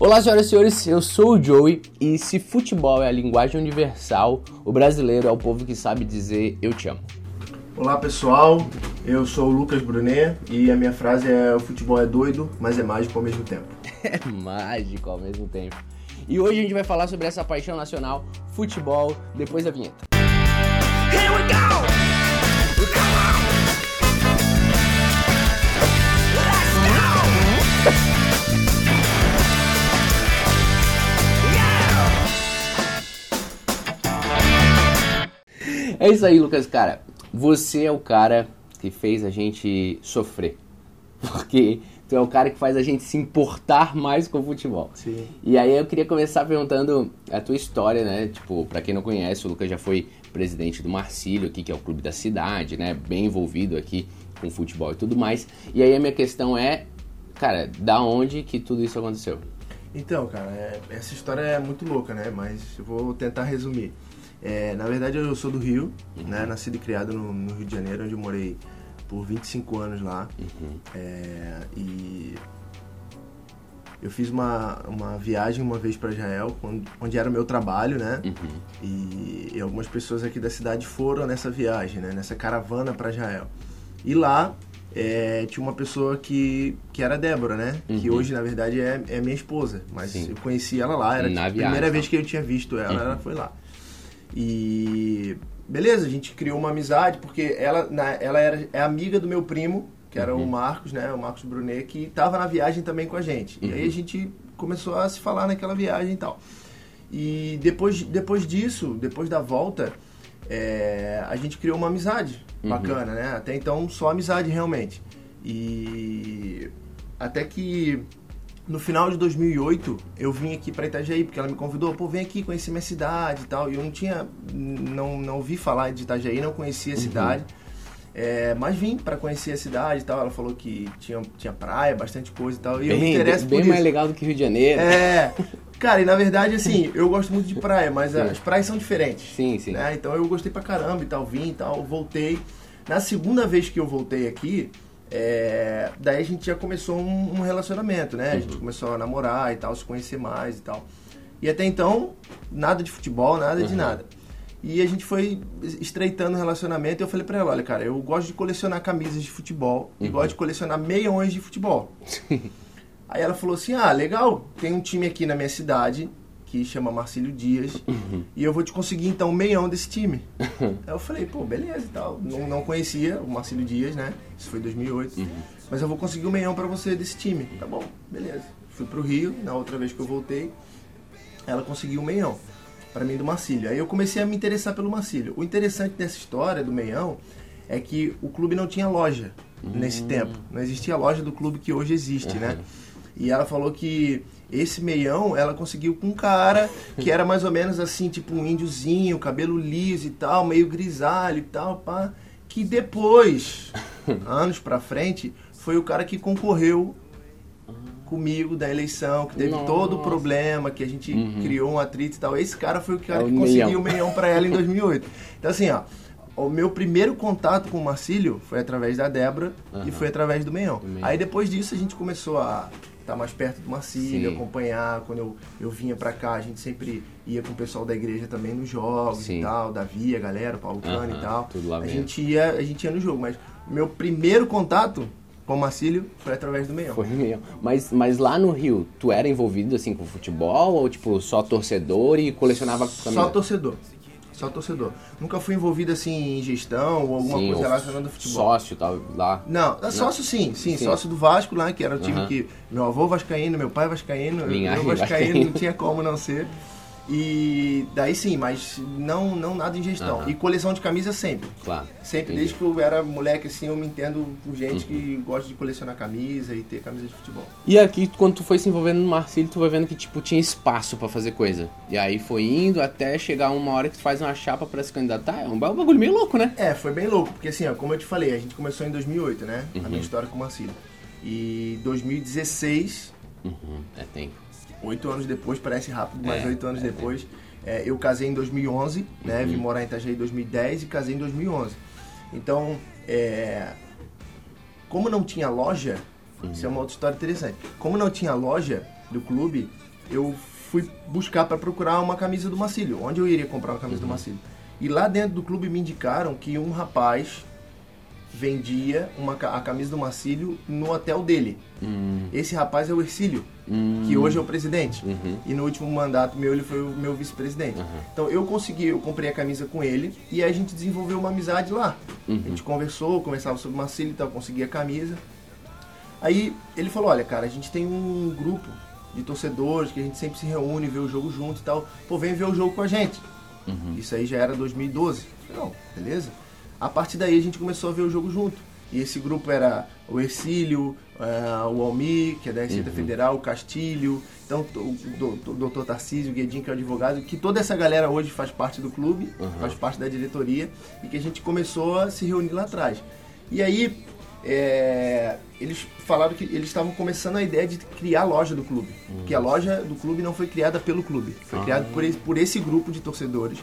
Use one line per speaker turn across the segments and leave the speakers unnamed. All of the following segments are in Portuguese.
Olá, senhoras e senhores, eu sou o Joey e se futebol é a linguagem universal, o brasileiro é o povo que sabe dizer eu te amo.
Olá pessoal, eu sou o Lucas Brunet e a minha frase é: o futebol é doido, mas é mágico ao mesmo tempo.
É mágico ao mesmo tempo. E hoje a gente vai falar sobre essa paixão nacional, futebol, depois da vinheta. Here we go! É isso aí, Lucas, cara. Você é o cara que fez a gente sofrer. Porque tu é o cara que faz a gente se importar mais com o futebol.
Sim.
E aí eu queria começar perguntando a tua história, né? Tipo, pra quem não conhece, o Lucas já foi presidente do Marcílio aqui, que é o clube da cidade, né? Bem envolvido aqui com futebol e tudo mais. E aí a minha questão é, cara, da onde que tudo isso aconteceu?
Então, cara, é- essa história é muito louca, né? Mas eu vou tentar resumir. É, na verdade, eu sou do Rio, né? Nascido e criado no, no Rio de Janeiro, onde eu morei por 25 anos lá. É, e eu fiz uma, uma viagem uma vez para Israel, onde, onde era o meu trabalho, né? E, e algumas pessoas aqui da cidade foram nessa viagem, né? Nessa caravana para Israel. E lá é, tinha uma pessoa que, que era a Débora, né? Que
Uhum.
hoje, na verdade, é, é minha esposa. Mas
Sim.
eu conheci ela lá, era
Na
a
viagem,
primeira
tá.
vez que eu tinha visto ela, ela foi lá. E beleza, a gente criou uma amizade, porque ela, na- ela era, é amiga do meu primo, que era o Marcos, né? O Marcos Brunet, que estava na viagem também com a gente. E aí a gente começou a se falar naquela viagem e tal. E depois, depois disso, depois da volta, é, a gente criou uma amizade bacana, né? Até então, só amizade realmente. E até que no final de 2008 eu vim aqui para Itajaí, porque ela me convidou, pô, vem aqui conhecer minha cidade e tal. E eu não tinha, não, não ouvi falar de Itajaí, não conhecia a cidade. É, mas vim para conhecer a cidade e tal. Ela falou que tinha, tinha praia, bastante coisa e tal. E eu me
Bem,
interesso
bem
por
mais legal do que Rio de Janeiro.
É, cara, e na verdade, assim, eu gosto muito de praia, mas
Sim.
as praias são diferentes.
Sim, sim.
né? Então eu gostei pra caramba e tal, vim e tal, voltei. Na segunda vez que eu voltei aqui, é, daí a gente já começou um, um relacionamento, né? A
Uhum.
gente começou a namorar e tal, se conhecer mais e tal. E até então, nada de futebol, nada de
Uhum.
nada. E a gente foi estreitando o relacionamento e eu falei pra ela, olha, cara, eu gosto de colecionar camisas de futebol e
Uhum.
gosto de colecionar meiões de futebol. Aí ela falou assim: Ah, legal, tem um time aqui na minha cidade que chama Marcílio Dias e eu vou te conseguir então um meião desse time. Aí eu falei: Pô, beleza e tal. Não, não conhecia o Marcílio Dias, né? Isso foi em 2008. Mas eu vou conseguir um meião pra você desse time. Tá bom, beleza. Fui pro Rio, na outra vez que eu voltei, ela conseguiu um meião para mim do Marcílio. Aí eu comecei a me interessar pelo Marcílio. O interessante dessa história do meião é que o clube não tinha loja nesse tempo. Não existia a loja do clube que hoje existe, né? E ela falou que esse meião ela conseguiu com um cara que era mais ou menos assim, tipo um índiozinho, cabelo liso e tal, meio grisalho e tal, pá. Que depois, anos pra frente, foi o cara que concorreu comigo da eleição, que teve
Nossa.
todo o problema, que a gente criou um atrito e tal. Esse cara foi o cara
É o
que conseguiu
meião.
o meião pra ela em 2008. Então assim, ó, o meu primeiro contato com o Marcílio foi através da Débora e
Aham.
foi através do meião.
Do meião.
Aí depois disso a gente começou a estar mais perto do Marcílio,
Sim.
acompanhar. Quando eu, eu vinha pra cá, a gente sempre ia com o pessoal da igreja também nos jogos
Sim.
e tal, Davi, a galera, o Paulo Cano
Aham,
e tal.
tudo lá
a
mesmo.
gente ia, a gente ia no jogo, mas meu primeiro contato com o Marcílio foi através do meião.
Foi mesmo. Mas, mas lá no Rio, tu era envolvido assim com futebol ou tipo só torcedor e colecionava camisa?
Só torcedor. Só torcedor. Nunca fui envolvido assim em gestão ou alguma
Sim,
coisa relacionada ao futebol.
Sócio tal, lá.
Não, é sócio sim, sim,
Sim.
sócio do Vasco lá, que era o time que meu avô vascaíno, meu pai vascaíno,
Linhagem
meu vascaíno, não tinha como não ser. E daí sim, mas não, não nada em gestão.
Aham.
E coleção de camisa sempre.
Claro.
Sempre,
entendi.
desde que eu era moleque assim, eu me entendo por gente que
Uhum.
gosta de colecionar camisa e ter camisa de futebol.
E aqui, quando tu foi se envolvendo no Marcílio, tu vai vendo que, tipo, tinha espaço pra fazer coisa. E aí foi indo até chegar uma hora que tu faz uma chapa pra se candidatar. É um ba- bagulho meio louco, né?
É, foi bem louco, porque assim, ó, como eu te falei, a gente começou em 2008, né? A
Uhum.
minha história com o Marcílio. E 2016,
Uhum, é tempo.
Oito anos depois, parece rápido, mas
É,
oito anos
é
depois, é, eu casei em 2011, né?
Uhum.
Vim morar em Itajaí em 2010 e casei em 2011. Então, é, como não tinha loja, isso é uma outra história interessante. Como não tinha loja, do clube, eu fui buscar para procurar uma camisa do Marcílio, onde eu iria comprar uma camisa do Marcílio. E lá dentro do clube me indicaram que um rapaz vendia uma, a camisa do Marcílio no hotel dele.
Hum,
Esse rapaz é o Ercílio,
hum,
que hoje é o presidente.
Uhum.
E no último mandato meu, ele foi o meu vice-presidente.
Uhum.
Então eu consegui, eu comprei a camisa com ele e aí a gente desenvolveu uma amizade lá.
Uhum.
A gente conversou, conversava sobre o Marcílio e tal, consegui a camisa. Aí ele falou, olha cara, a gente tem um grupo de torcedores que a gente sempre se reúne, vê o jogo junto e tal. Pô, vem ver o jogo com a gente.
Uhum.
Isso aí já era 2012. Eu falei, não, beleza. A partir daí a gente começou a ver o jogo junto. E esse grupo era o Ercílio, eh, o Almir, que é da Receita
Uhum.
Federal, o Castilho, então o do- do- doutor Tarcísio, o Guedin, que é o advogado, que toda essa galera hoje faz parte do clube,
Uhum.
faz parte da diretoria, e que a gente começou a se reunir lá atrás. E aí, é, eles falaram que eles estavam começando a ideia de criar a loja do clube. Que a loja do clube não foi criada pelo clube, foi
Uhum. Ah.
criada por, esse- por esse grupo de torcedores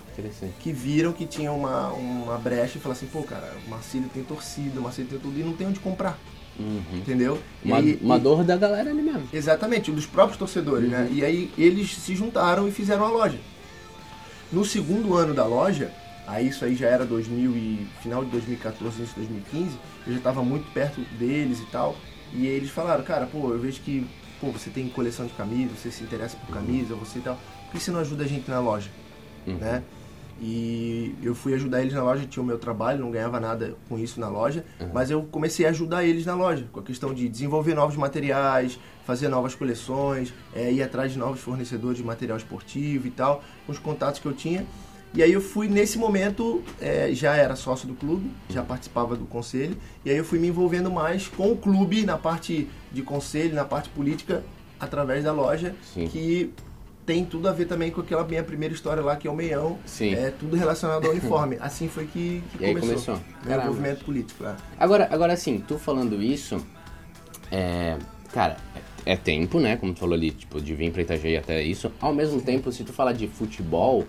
que viram que tinha uma, uma brecha e falaram assim, pô, cara, o Marcílio tem torcida, o Marcílio tem tudo e não tem onde comprar,
Uhum.
entendeu?
Uma,
aí-
uma dor da galera ali mesmo.
Exatamente, dos próprios torcedores, né? E aí eles se juntaram e fizeram a loja. No segundo ano da loja, aí isso aí já era 2000 e, final de 2014, início de 2015, eu já estava muito perto deles e tal, e eles falaram, cara, pô, eu vejo que pô, você tem coleção de camisas, você se interessa por camisa, você e tal, por que você não ajuda a gente na loja?
Uhum.
né? E eu fui ajudar eles na loja, tinha o meu trabalho, não ganhava nada com isso na loja, mas eu comecei a ajudar eles na loja, com a questão de desenvolver novos materiais, fazer novas coleções, é, ir atrás de novos fornecedores de material esportivo e tal, com os contatos que eu tinha. E aí eu fui, nesse momento, é, já era sócio do clube, já participava do conselho, e aí eu fui me envolvendo mais com o clube na parte de conselho, na parte política, através da loja,
Sim.
que tem tudo a ver também com aquela minha primeira história lá, que é o Meião.
Sim.
É tudo relacionado ao uniforme. Assim foi que, que
E aí
começou.
começou. Caramba.
movimento político. É.
Agora, agora assim, tu falando isso, é, cara, é, é tempo, né? Como tu falou ali, tipo, de vir pra Itajaí até isso. Ao mesmo tempo, se tu falar de futebol,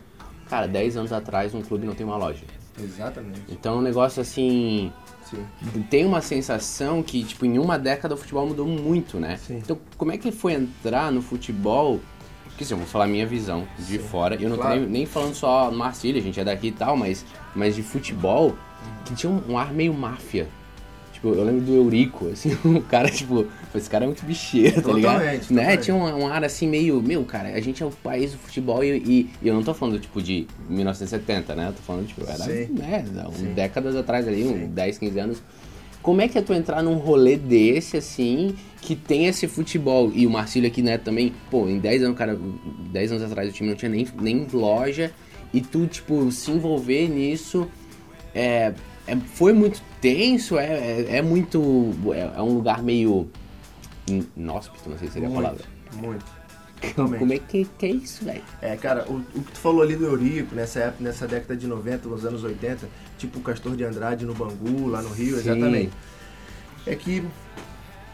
cara, 10 anos atrás um clube não tem uma loja.
Exatamente.
Então é um negócio assim.
Sim.
Tem uma sensação que, tipo, em uma década o futebol mudou muito, né?
Sim.
Então, como é que foi entrar no futebol? Porque assim, eu vou falar a minha visão de fora. Eu não tô
Claro.
nem, nem falando só Marcília, a gente é daqui e tal, mas, mas de futebol, que tinha um, um ar meio máfia. Tipo, eu lembro do Eurico, assim, o cara, tipo, esse cara é muito bicheiro, tá ligado?
Totalmente,
Né? Tinha um, um ar assim meio, meu, cara, a gente é o país do futebol e, e- e eu não tô falando, tipo, de 1970, né? Eu tô falando, tipo, era,
Sim.
né, um décadas atrás ali,
Sim.
uns 10, 15 anos. Como é que é tu entrar num rolê desse, assim, que tem esse futebol? E o Marcílio aqui, né, também, pô, em 10 anos, cara, 10 anos atrás o time não tinha nem, nem loja, e tu, tipo, se envolver nisso, é, é- foi muito tenso, é, é, é muito, é, é um lugar meio inóspito, não sei se seria a
muito,
palavra.
muito. Totalmente.
Como é que, que é isso, velho?
É, cara, o, o que tu falou ali do Eurico, nessa época, nessa década de 90, nos anos 80, tipo o Castor de Andrade no Bangu, lá no Rio,
Sim.
exatamente. É que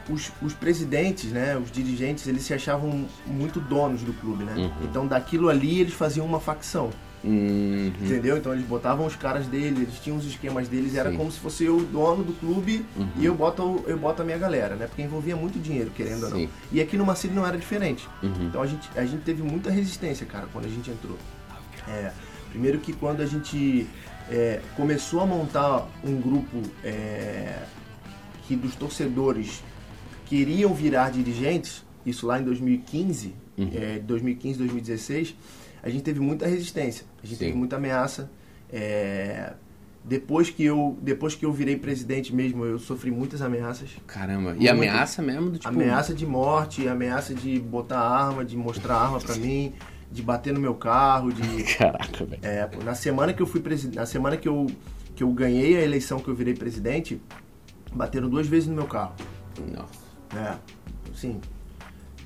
os, os presidentes, né, os dirigentes, eles se achavam muito donos do clube, né?
Uhum.
Então daquilo ali eles faziam uma facção.
Uhum.
Entendeu? Então eles botavam os caras deles, eles tinham os esquemas deles, era
Sim.
como se fosse eu o dono do clube
Uhum.
e eu boto, eu boto a minha galera, né? Porque envolvia muito dinheiro, querendo ou não.
Sim.
E aqui no Marcílio não era diferente.
Uhum.
Então a gente, a gente teve muita resistência, cara, quando a gente entrou. É, primeiro que quando a gente é, começou a montar um grupo é, que dos torcedores queriam virar dirigentes, isso lá em 2015,
Uhum.
é, 2015, 2016, a gente teve muita resistência, a gente
Sim.
teve muita ameaça. é, depois que eu depois que eu virei presidente mesmo, eu sofri muitas ameaças.
Caramba. E
Muito.
ameaça mesmo do tipo.
Ameaça de morte, ameaça de botar arma, de mostrar arma pra mim, de bater no meu carro, de
Caraca, velho.
é, na semana que eu fui presidente, na semana que eu que eu ganhei a eleição que eu virei presidente, bateram duas vezes no meu carro.
Nossa.
É, sim.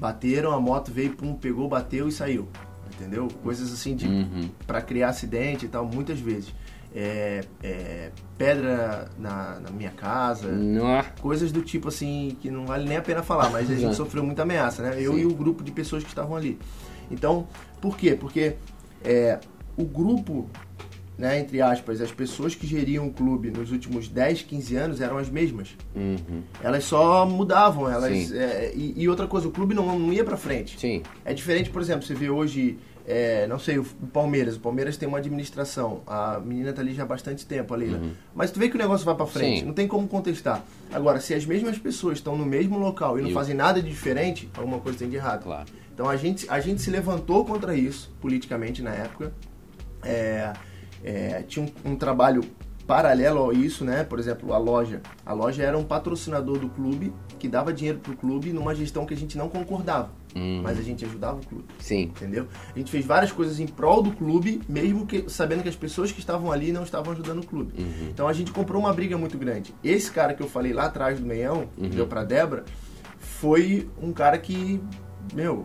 Bateram, a moto veio, pum, pegou, bateu e saiu. Entendeu? Coisas assim de
Uhum.
para criar acidente e tal, muitas vezes. É, é, pedra na, na minha casa,
Nossa.
coisas do tipo assim que não vale nem a pena falar, mas a gente sofreu muita ameaça, né? Eu
Sim.
e o grupo de pessoas que estavam ali. Então, por quê? Porque é, o grupo né, entre aspas, as pessoas que geriam o clube nos últimos 10, 15 anos eram as mesmas.
Uhum.
Elas só mudavam, elas é, e, e outra coisa, o clube não, não ia pra frente.
Sim.
É diferente, por exemplo, você vê hoje, é, não sei, o o Palmeiras. O Palmeiras tem uma administração. A menina tá ali já há bastante tempo, ali, né? Mas tu vê que o negócio vai pra frente.
Uhum. Sim.
Não tem como contestar. Agora, se as mesmas pessoas estão no mesmo local e não
E
fazem nada de diferente, alguma coisa tem de errado.
Claro.
Então a gente, a gente se levantou contra isso, politicamente, na época. É, é, tinha um, um trabalho paralelo a isso, né? Por exemplo, a loja. A loja era um patrocinador do clube que dava dinheiro pro clube numa gestão que a gente não concordava.
Uhum.
Mas a gente ajudava o clube
Sim.
entendeu? A gente fez várias coisas em prol do clube, mesmo que sabendo que as pessoas que estavam ali não estavam ajudando o clube.
Uhum.
Então a gente comprou uma briga muito grande. Esse cara que eu falei lá atrás do meião,
Uhum.
que deu pra Débora, foi um cara que, meu,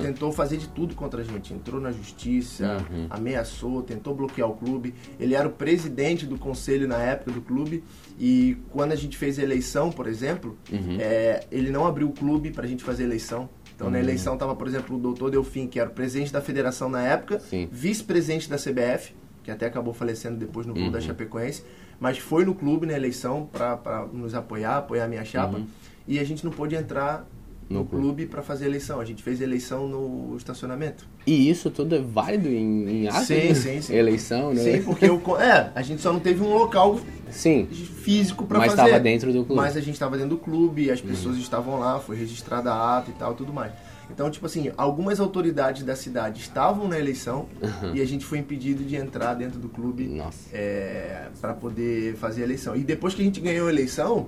tentou fazer de tudo contra a gente. Entrou na justiça,
Uhum.
ameaçou, tentou bloquear o clube. Ele era o presidente do conselho na época do clube e quando a gente fez a eleição, por exemplo,
Uhum.
é, ele não abriu o clube pra gente fazer eleição. Então na
Uhum.
eleição tava, por exemplo, o doutor Delfim, que era o presidente da federação na época, vice-presidente da CBF, que até acabou falecendo depois no clube
Uhum.
da Chapecoense, mas foi no clube na eleição para nos apoiar, apoiar a minha chapa,
Uhum.
e a gente não pôde entrar no,
No clube.
para fazer eleição. A gente fez eleição no estacionamento.
E isso tudo é válido em, em?
Sim, sim, sim.
Eleição, né?
Sim, porque o, co- é, a gente só não teve um local
Sim.
físico para
Mas
fazer.
estava dentro do clube.
Mas a gente estava dentro do clube, as pessoas estavam lá, foi registrada a ata e tal, tudo mais. Então, tipo assim, algumas autoridades da cidade estavam na eleição e a gente foi impedido de entrar dentro do clube é, para poder fazer a eleição. E depois que a gente ganhou a eleição,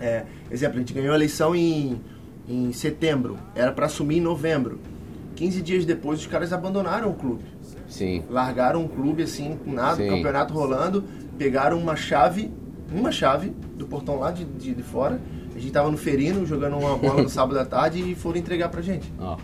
é, exemplo, a gente ganhou a eleição em, em setembro, era para assumir em novembro. 15 dias depois, os caras abandonaram o clube.
Sim.
Largaram o clube assim, com nada,
Sim.
campeonato rolando, pegaram uma chave, uma chave do portão lá de, de, de fora. A gente tava no ferino jogando uma bola no sábado à tarde e foram entregar pra gente.
Ó.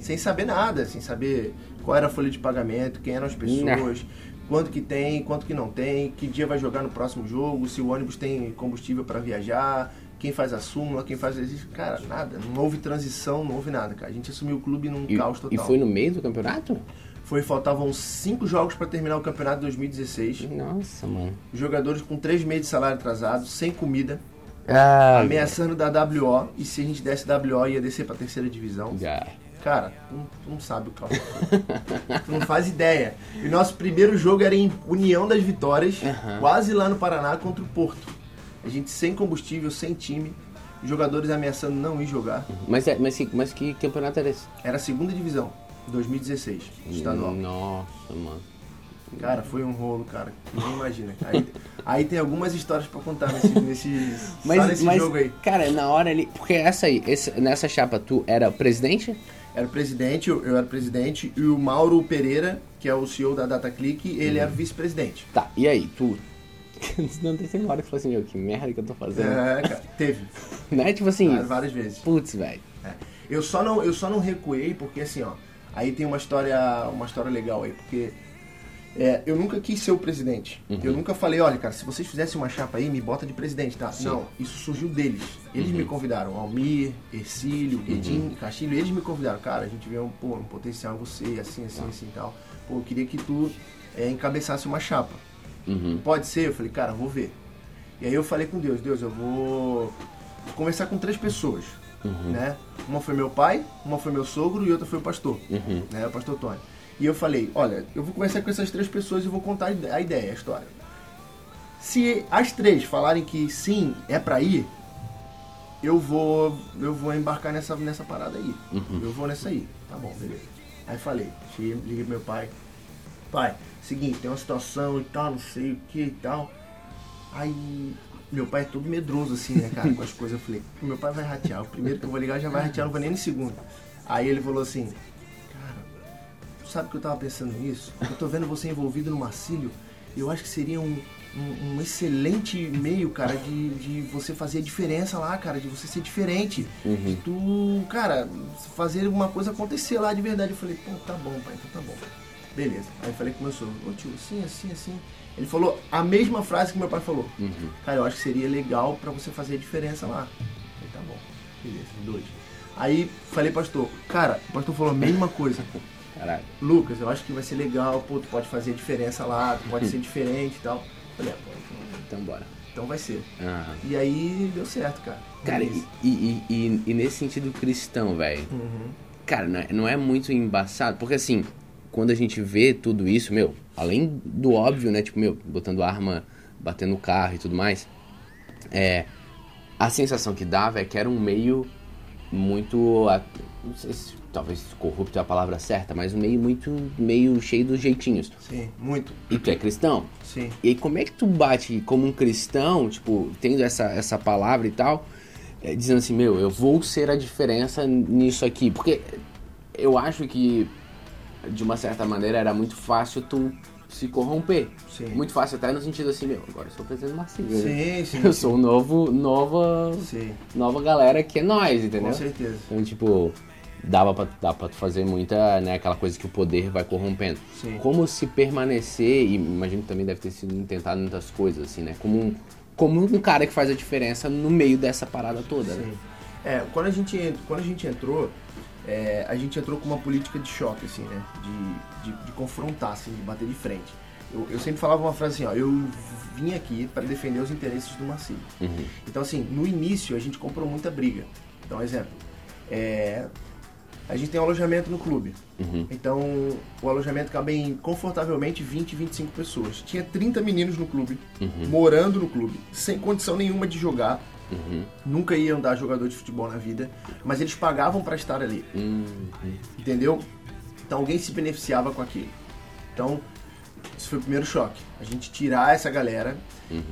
Sem saber nada, sem saber qual era a folha de pagamento, quem eram as pessoas, quanto que tem, quanto que não tem, que dia vai jogar no próximo jogo, se o ônibus tem combustível para viajar, quem faz a súmula, quem faz isso. Cara, nada. Não houve transição, não houve nada, cara. A gente assumiu o clube num
E,
caos
e
total.
foi no meio do campeonato?
Foi, faltavam cinco jogos para terminar o campeonato de 2016.
Nossa, mano.
Jogadores com três meses de salário atrasado, sem comida,
Ah,
ameaçando dar WO. E se a gente desse WO, ia descer pra terceira divisão.
já.
Cara, tu não, tu não sabe o que Tu não faz ideia. E nosso primeiro jogo era em União das Vitórias,
Aham.
quase lá no Paraná, contra o Porto. A gente sem combustível, sem time, jogadores ameaçando não ir jogar.
Mas, é- mas, que- mas que campeonato era esse?
Era a segunda divisão, 2016, estadual.
Nossa, mano.
Cara, foi um rolo, cara. Nem imagina. Aí, aí tem algumas histórias pra contar nesse, nesse,
Mas,
nesse
mas
jogo aí.
cara, na hora ali. Porque essa aí, esse- nessa chapa, tu era presidente?
Era o presidente, eu eu era presidente, e o Mauro Pereira, que é o CEO da DataClick, ele era o vice-presidente.
Tá, e aí, tu. Não tem uma hora que tu falou assim, meu, que merda que eu tô fazendo.
É, cara, teve.
Né? Tipo assim,
Várias- Várias vezes.
putz, velho.
É. Eu só não, eu só não recuei porque assim, ó, aí tem uma história, uma história legal aí, porque é, eu nunca quis ser o presidente. Eu nunca falei, olha, cara, se vocês fizessem uma chapa aí, me bota de presidente, tá? Não, isso surgiu deles. Eles me convidaram, Almir, Ercílio, Guedin, Castilho, eles me convidaram, cara, a gente vê um, pô, um potencial em você, assim, assim, assim e tal. Pô, eu queria que tu é, encabeçasse uma chapa.
Uhum.
Pode ser? Eu falei, cara, vou ver. E aí eu falei com Deus, Deus, eu vou conversar com três pessoas, né? Uma foi meu pai, uma foi meu sogro e outra foi o pastor,
Uhum.
né? O pastor Tony. E eu falei, olha, eu vou conversar com essas três pessoas e vou contar a ide- a ideia, a história. Se as três falarem que sim, é pra ir, eu vou eu vou embarcar nessa, nessa parada aí. Eu vou nessa aí. Tá bom, beleza. Aí falei, liguei pro meu pai. Pai, seguinte, tem uma situação e tal, não sei o que e tal. Aí meu pai é todo medroso assim, né, cara, com as coisas. Eu falei, meu pai vai ratear. O primeiro que eu vou ligar já vai ratear, não vou nem no segundo. Aí ele falou assim, cara, tu sabe que eu tava pensando nisso? Eu tô vendo você envolvido no Marcílio. Eu acho que seria um, um, um excelente meio, cara, de, de você fazer a diferença lá, cara, de você ser diferente. De tu, cara, fazer uma coisa acontecer lá de verdade. Eu falei, pô, tá bom, pai, então tá bom. Beleza. Aí eu falei com meu sogro, ô tio, assim, assim, assim. Ele falou a mesma frase que meu pai falou. Cara, eu acho que seria legal pra você fazer a diferença lá. Eu falei, tá bom. Beleza, dois. Aí falei, pastor, cara, o pastor falou a mesma coisa.
Caralho.
Lucas, eu acho que vai ser legal, pô, tu pode fazer diferença lá, tu pode ser diferente e tal. Eu falei, ah, pô, então,
Então bora.
então vai ser.
Aham.
E aí deu certo, cara.
Cara, e, e, e, e nesse sentido cristão, velho,
Uhum.
cara, não é, não é muito embaçado, porque assim, quando a gente vê tudo isso, meu, além do óbvio, né, tipo, meu, botando arma, batendo carro e tudo mais, é, a sensação que dava é que era um meio muito, não sei se talvez corrupto é a palavra certa, mas um meio muito, meio cheio dos jeitinhos.
Sim, muito.
E tu é cristão?
Sim.
E aí, como é que tu bate como um cristão, tipo, tendo essa, essa palavra e tal, é, dizendo assim, meu, eu vou ser a diferença nisso aqui? Porque eu acho que, de uma certa maneira, era muito fácil tu se corromper.
Sim.
Muito fácil, até no sentido assim, meu, agora eu sou o presidente Marcinho. né?
Sim, sim.
Eu sou o novo, nova,
Sim,
nova galera que é nós, entendeu?
com certeza.
Então, tipo, dava pra, dá pra tu fazer muita, né, aquela coisa que o poder vai corrompendo.
Sim.
Como se permanecer, e imagino que também deve ter sido tentado muitas coisas, assim, né? Como um, como um cara que faz a diferença no meio dessa parada toda, né?
Sim. É, quando a gente, en- quando a gente entrou, é, a gente entrou com uma política de choque, assim, né? De, de, de confrontar, assim, de bater de frente. Eu, eu sempre falava uma frase assim, ó, eu vim aqui para defender os interesses do Marcílio.
Uhum.
Então, assim, no início a gente comprou muita briga. Então, exemplo, é, a gente tem um alojamento no clube.
Uhum.
Então, o alojamento cabe em confortavelmente 20, 25 pessoas. Tinha 30 meninos no clube,
Uhum.
morando no clube, sem condição nenhuma de jogar.
Uhum.
Nunca iam dar jogador de futebol na vida, mas eles pagavam para estar ali,
Uhum.
entendeu? Então alguém se beneficiava com aquilo. Então, isso foi o primeiro choque. A gente tirar essa galera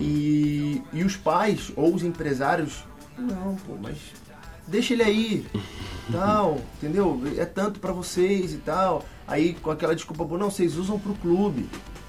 e, e os pais ou os empresários, não, pô, mas deixa ele aí, tal, entendeu? É tanto para vocês e tal. Aí com aquela desculpa, pô, não, vocês usam pro clube,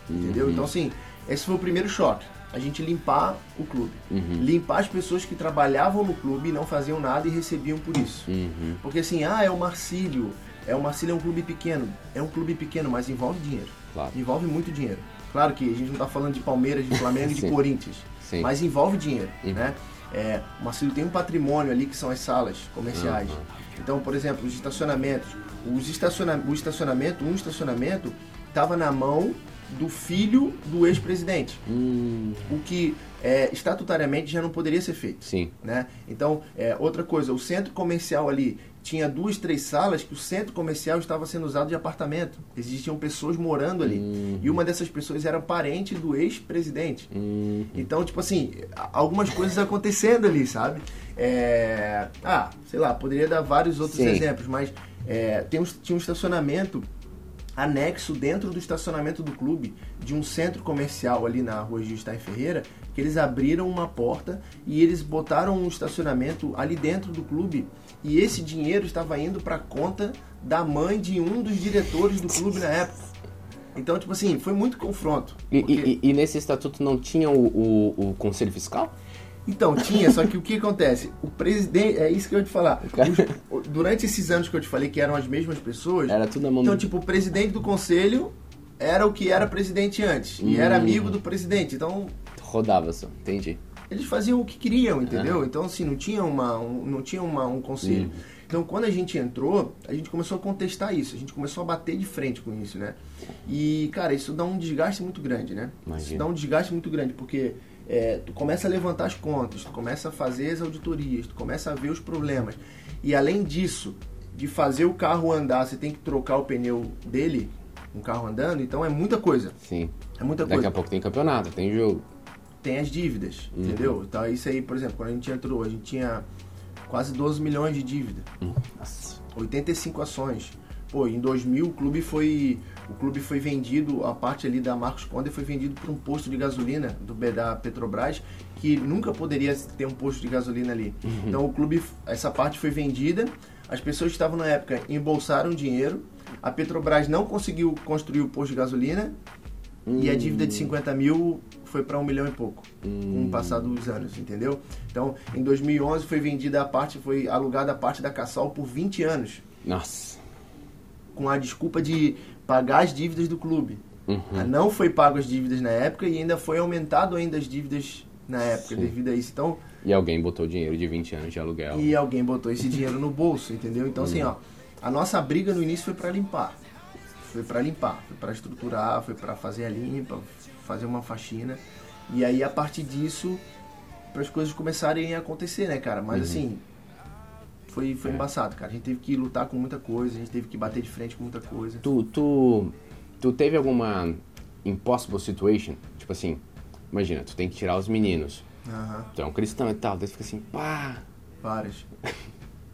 entendeu? Então assim, esse foi o primeiro choque. A gente limpar o clube.
Uhum.
Limpar as pessoas que trabalhavam no clube e não faziam nada e recebiam por isso.
Uhum.
Porque assim, ah, é o Marcílio. É o Marcílio é um clube pequeno. É um clube pequeno, mas envolve dinheiro.
Claro.
Envolve muito dinheiro. Claro que a gente não tá falando de Palmeiras, de Flamengo e de. Corinthians.
Sim.
Mas envolve dinheiro,
Uhum.
né? É, o Marcílio tem um patrimônio ali que são as salas comerciais.
Uhum.
Então, por exemplo, os estacionamentos. Os estaciona o estacionamento, um estacionamento, estava na mão do filho do ex-presidente.
Hum,
O que é, estatutariamente já não poderia ser feito
sim.
né? Então, é, outra coisa, o centro comercial ali tinha duas, três salas que o centro comercial estava sendo usado de apartamento. Existiam pessoas morando ali.
Uhum.
E uma dessas pessoas era parente do ex-presidente.
Uhum.
Então, tipo assim, algumas coisas acontecendo ali, sabe? É, Ah, sei lá, poderia dar vários outros
Sim.
exemplos, mas é, tem um, tinha um estacionamento anexo dentro do estacionamento do clube de um centro comercial ali na rua Stein Ferreira, que eles abriram uma porta e eles botaram um estacionamento ali dentro do clube e esse dinheiro estava indo para conta da mãe de um dos diretores do clube na época. Então, tipo assim, foi muito confronto.
E,
porque-
e- e nesse estatuto não tinha o, o, o conselho fiscal?
Então, tinha, só que o que acontece? O presidente, é isso que eu ia te falar. Os- durante esses anos que eu te falei que eram as mesmas pessoas,
Era tudo na mão
então, tipo, o presidente do conselho era o que era presidente antes. E era
Hum.
amigo do presidente. Então,
Rodava só, entendi.
eles faziam o que queriam, entendeu? Então, assim, não tinha, uma, um, não tinha uma, um conselho. Então, quando a gente entrou, a gente começou a contestar isso. A gente começou a bater de frente com isso, né? E, cara, isso dá um desgaste muito grande, né? Isso
Imagino.
dá um desgaste muito grande, porque é, tu começa a levantar as contas, tu começa a fazer as auditorias, tu começa a ver os problemas. E, além disso, de fazer o carro andar, você tem que trocar o pneu dele, um carro andando, então é muita coisa.
Sim.
É muita
Daqui
coisa
a pouco tem campeonato, tem jogo.
tem as dívidas,
Uhum.
entendeu? Então isso aí, por exemplo, quando a gente entrou, a gente tinha quase 12 milhões de dívida,
Nossa.
85 ações. Pô, em 2000 o clube foi o clube foi vendido, a parte ali da Marcos Conde foi vendido para um posto de gasolina do da Petrobras que nunca poderia ter um posto de gasolina ali. Então o clube essa parte foi vendida, as pessoas que estavam na época embolsaram dinheiro, a Petrobras não conseguiu construir o posto de gasolina e a dívida de 50 mil foi para um milhão e pouco com o passar dos anos, entendeu? Então, em 2011 foi vendida a parte, foi alugada a parte da Cassol por 20 anos,
Nossa.
Com a desculpa de pagar as dívidas do clube.
Uhum.
Ah, Não foi pago as dívidas na época e ainda foi aumentado ainda as dívidas na época
Sim.
devido a isso. Então,
E alguém botou dinheiro de 20 anos de aluguel.
e alguém botou esse dinheiro no bolso, entendeu? Então, assim, ó, a nossa briga no início foi para limpar. foi para limpar, foi para estruturar, foi para fazer a limpa, fazer uma faxina. E aí a partir disso, para as coisas começarem a acontecer, né, cara? Mas
Uhum.
assim, foi, foi
É.
embaçado, cara. A gente teve que lutar com muita coisa, a gente teve que bater de frente com muita coisa.
Tu, tu, tu teve alguma impossible situation? Tipo assim, imagina, tu tem que tirar os meninos.
Aham,
Tu é um cristão e tal, daí tu fica assim, pá,
várias.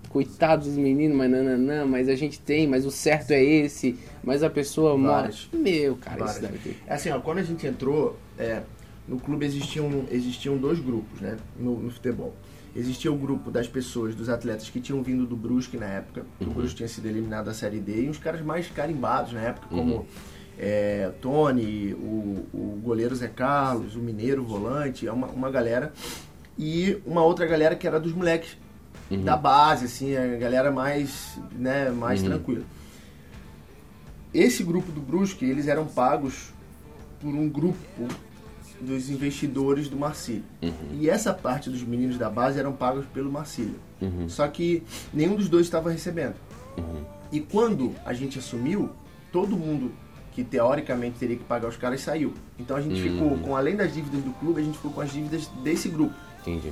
coitados dos meninos, mas não, não, não, mas a gente tem, mas o certo é esse, mas a pessoa.
Várias.
Meu, cara, isso
Várias.
ter.
É assim, ó, quando a gente entrou, é, no clube existiam, existiam dois grupos, né, no, no futebol. Existia o grupo das pessoas, dos atletas que tinham vindo do Brusque na época, o Brusque tinha sido eliminado da Série D, e os caras mais carimbados na época, como é, Tony, o, o goleiro Zé Carlos, o Mineiro, o volante, é uma, uma galera, e uma outra galera que era dos moleques da base, assim, a galera mais, né, mais tranquila. Esse grupo do Brusque, eles eram pagos por um grupo dos investidores do Marcílio. E essa parte dos meninos da base eram pagos pelo Marcílio. Só que nenhum dos dois estava recebendo. E quando a gente assumiu, todo mundo que teoricamente teria que pagar os caras saiu. Então a gente ficou com, além das dívidas do clube, a gente ficou com as dívidas desse grupo.
Entendi.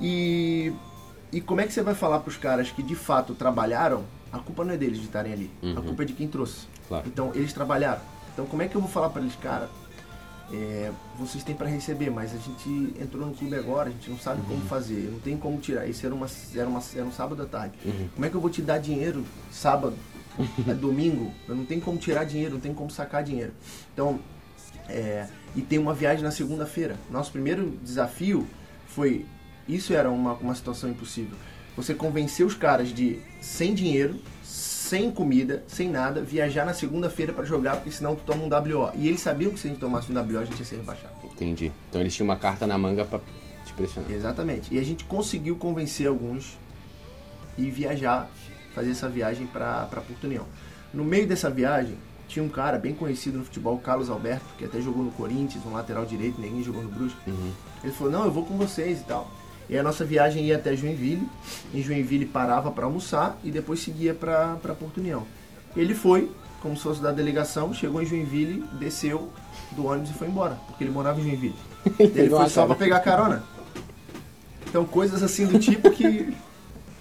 E, e como é que você vai falar para os caras que de fato trabalharam? A culpa não é deles de estarem ali. A culpa é de quem trouxe.
Claro.
Então eles trabalharam. Então como é que eu vou falar para eles, cara? É, vocês têm para receber, mas a gente entrou no clube agora, a gente não sabe como fazer, não tem como tirar. Isso era, uma, era, uma, era um sábado à tarde. Como é que eu vou te dar dinheiro sábado, é domingo? Eu não tenho como tirar dinheiro, não tenho como sacar dinheiro. Então, é, e tem uma viagem na segunda-feira. Nosso primeiro desafio foi, isso era uma, uma situação impossível. Você convencer os caras de sem dinheiro, sem comida, sem nada, viajar na segunda-feira para jogar, porque senão tu toma um WO. E eles sabiam que se a gente tomasse um WO, a gente ia ser rebaixado.
Entendi. Então eles tinham uma carta na manga pra te pressionar.
Exatamente. E a gente conseguiu convencer alguns e viajar, fazer essa viagem para Porto União. No meio dessa viagem, tinha um cara bem conhecido no futebol, Carlos Alberto, que até jogou no Corinthians, um lateral direito, ninguém jogou no Brusque. Ele falou, não, eu vou com vocês e tal. E a nossa viagem ia até Joinville. Em Joinville parava para almoçar e depois seguia para Porto União. Ele foi, como se fosse da delegação, chegou em Joinville, desceu do ônibus e foi embora, porque ele morava em Joinville. Ele foi só pra pegar carona. Então coisas assim do tipo que.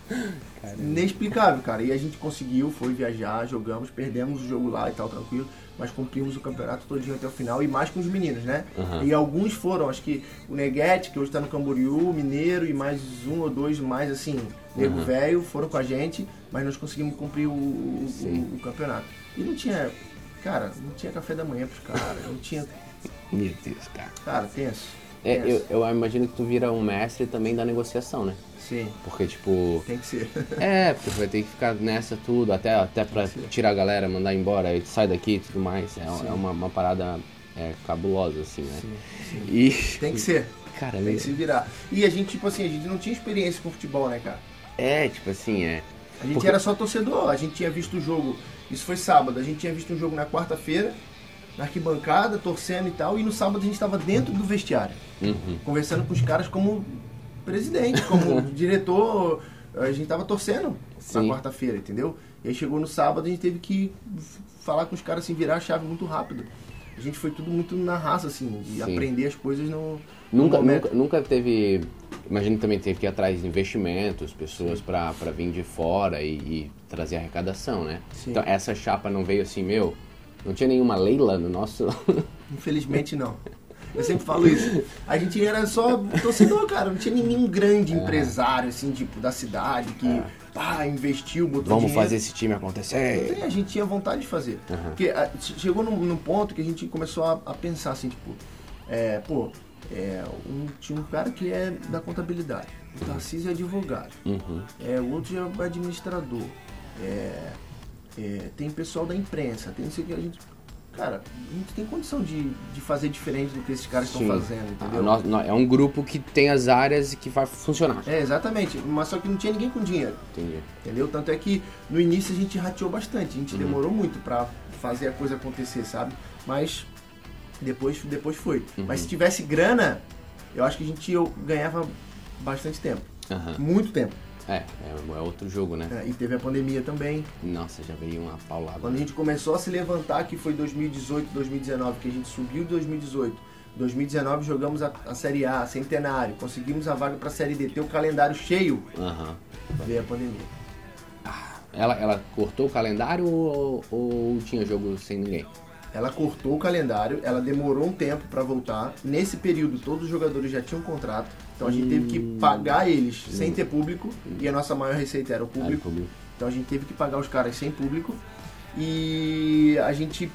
Inexplicável, cara. E a gente conseguiu, foi viajar, jogamos, perdemos o jogo lá e tal, tranquilo. Mas cumprimos o campeonato todinho até o final e mais com os meninos, né?
Aham.
E alguns foram, acho que o Neguete, que hoje tá no Camboriú, o Mineiro e mais um ou dois mais, assim, nego
Uhum.
velho, foram com a gente, mas nós conseguimos cumprir o, o-
Sim.
o campeonato. E não tinha, cara, não tinha café da manhã pros caras, não tinha,
Meu Deus, cara.
cara, tenso.
É,
tenso.
eu, eu imagino que tu vira um mestre também da negociação, né?
Sim,
Porque, tipo.
tem que ser.
É, porque vai ter que ficar nessa tudo, até, até pra tirar a galera, mandar embora, sai daqui e tudo mais. É, é uma, uma parada é, cabulosa, assim, né?
sim.
E.
Tem que ser.
Cara,
Tem que se virar. E a gente, tipo assim, a gente não tinha experiência com futebol, né, cara?
é, tipo assim, é.
A gente
Porque-
era só torcedor, a gente tinha visto o jogo, isso foi sábado, a gente tinha visto um jogo na quarta-feira, na arquibancada, torcendo e tal, e no sábado a gente estava dentro do vestiário,
Uhum.
conversando com os caras como presidente, como diretor, a gente tava torcendo na
Sim.
quarta-feira, entendeu? E aí chegou no sábado, a gente teve que falar com os caras assim, virar a chave muito rápido. A gente foi tudo muito na raça, assim, de
Sim.
aprender as coisas no, no
Nunca,
momento.
nunca, nunca teve. Imagino que também teve que ir atrás de investimentos, pessoas pra vir de fora e, e trazer arrecadação, né?
Sim.
Então essa chapa não veio assim, meu. Não tinha nenhuma Leila no nosso.
Infelizmente não. Eu sempre falo isso. A gente era só torcedor, cara. Não tinha nenhum grande empresário, assim, tipo, da cidade que, pá, investiu, botou
Vamos
dinheiro.
fazer esse time acontecer.
Tem, a gente tinha vontade de fazer.
Aham.
Porque che- chegou num, num ponto que a gente começou a, a pensar assim, tipo, é, pô, é, um- tinha um cara que é da contabilidade, o Tarcísio é advogado,
Uhum.
é, o outro é administrador, é, é, tem pessoal da imprensa, tem não sei o que, a gente. Cara, a gente tem condição de, de fazer diferente do que esses caras estão fazendo, entendeu?
Nós- nós- é um grupo que tem as áreas e que vai funcionar.
É, exatamente, mas só que não tinha ninguém com dinheiro.
Entendi.
Entendeu? Tanto é que no início a gente rateou bastante, a gente demorou muito pra fazer a coisa acontecer, sabe? Mas depois, depois foi. Mas se tivesse grana, eu acho que a gente eu ganhava bastante tempo.
Aham.
Muito tempo.
É, é, é outro jogo, né?
É, e teve a pandemia também.
Nossa, já veio uma paulada.
Quando a gente começou a se levantar, que foi 2018, 2019, que a gente subiu em 2018. 2019 jogamos a, a Série A, Centenário, conseguimos a vaga pra Série D, ter o calendário cheio,
Aham.
veio a pandemia.
Ela, ela cortou o calendário ou, ou tinha jogo sem ninguém?
Ela cortou o calendário, ela demorou um tempo pra voltar. Nesse período, todos os jogadores já tinham contrato, então a gente teve que pagar eles sem ter público, e a nossa maior receita era o público. Então a gente teve que pagar os caras sem público e a gente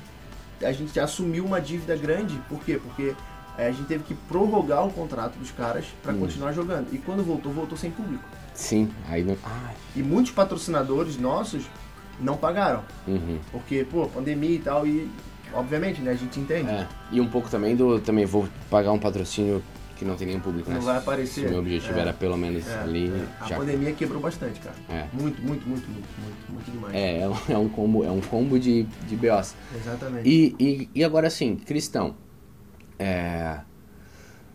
a gente assumiu uma dívida grande, por quê? Porque eh, a gente teve que prorrogar o contrato dos caras para
Hum.
continuar jogando. E quando voltou, voltou sem público.
Sim, aí não. Ai.
E muitos patrocinadores nossos não pagaram,
Uhum.
porque pô, pandemia e tal e obviamente, né, a gente entende.
É. E um pouco também do. Também vou pagar um patrocínio que não tem nenhum público, né?
Não vai aparecer.
Se o meu objetivo
É,
era pelo menos
é,
ali.
é. A
Já...
pandemia quebrou bastante, cara.
É.
Muito, muito, muito, muito, muito, muito demais.
É, é um- é combo, é um combo de, de BOs.
Exatamente.
E, e, e agora sim, cristão. É,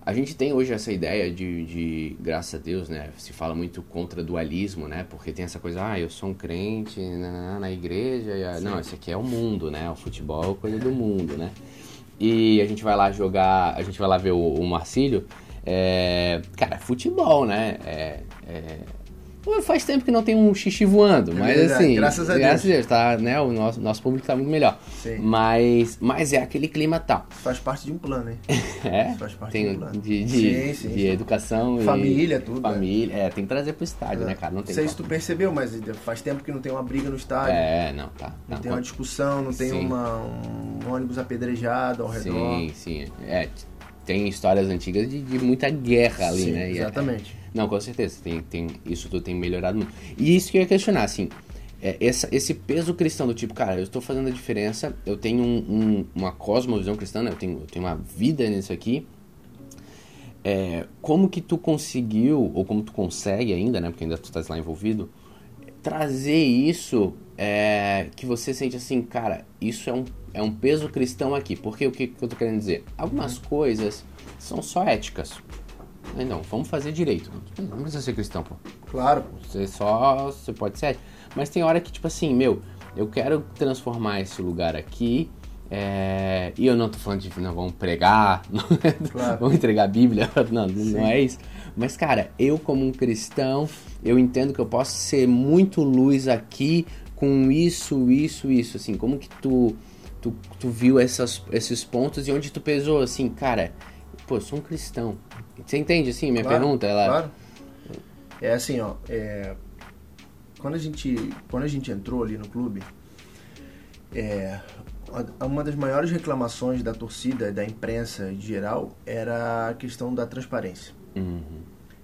a gente tem hoje essa ideia de, de, graças a Deus, né? Se fala muito contra dualismo, né? Porque tem essa coisa, ah, eu sou um crente na, na igreja. e a- não, isso aqui é o mundo, né? O futebol é coisa do mundo, né? E a gente vai lá jogar, a gente vai lá ver o, o Marcílio. É, cara, futebol, né? É, é, pô, faz tempo que não tem um xixi voando, mas
verdade,
assim,
graças a
graças
Deus.
a Deus, tá, né? O nosso, nosso público tá muito melhor.
Sim.
Mas, mas é aquele clima tal.
Faz parte de um plano, hein?
É?
Faz parte
tem
do plano.
de, de,
Sim, sim,
de educação
Família, tudo,
Família, é, tem que trazer pro estádio, né, cara? Não
Não
tem
sei se tu percebeu, mas faz tempo que não tem uma briga no estádio.
É, não, tá.
Não
Não,
tem uma discussão, não tem uma, um ônibus apedrejado ao redor.
Sim, sim. É, tem histórias antigas de, de muita guerra ali, né? É-
exatamente.
Não, com certeza. Tem, tem, isso tudo tem melhorado muito. E isso que eu ia questionar, assim. é, essa, esse peso cristão do tipo, cara, eu estou fazendo a diferença, eu tenho um- um- uma cosmovisão cristã, né? eu, tenho, eu tenho uma vida nisso aqui. É, como que tu conseguiu, ou como tu consegue ainda, né? Porque ainda tu estás lá envolvido, trazer isso é, que você sente assim, cara, isso é um, é um peso cristão aqui. Porque o que, que eu tô querendo dizer? Algumas coisas são só éticas. Não, vamos fazer direito. Não precisa ser cristão, pô.
Claro.
Você só. Você pode ser. Mas tem hora que, tipo assim, meu, eu quero transformar esse lugar aqui. é, e eu não tô falando de não vamos pregar, não,
Claro.
vamos entregar a Bíblia, não, não é isso. Mas, cara, eu como um cristão, eu entendo que eu posso ser muito luz aqui com isso, isso, isso. Assim, como que tu, tu, tu viu essas, esses pontos e onde tu pesou, assim, cara, pô, eu sou um cristão. Você entende, assim, minha
Claro,
pergunta? Ela...
Claro. É assim, ó. é, Quando, a gente, quando a gente entrou ali no clube, é, uma das maiores reclamações da torcida, da imprensa em geral, era a questão da transparência.
Uhum.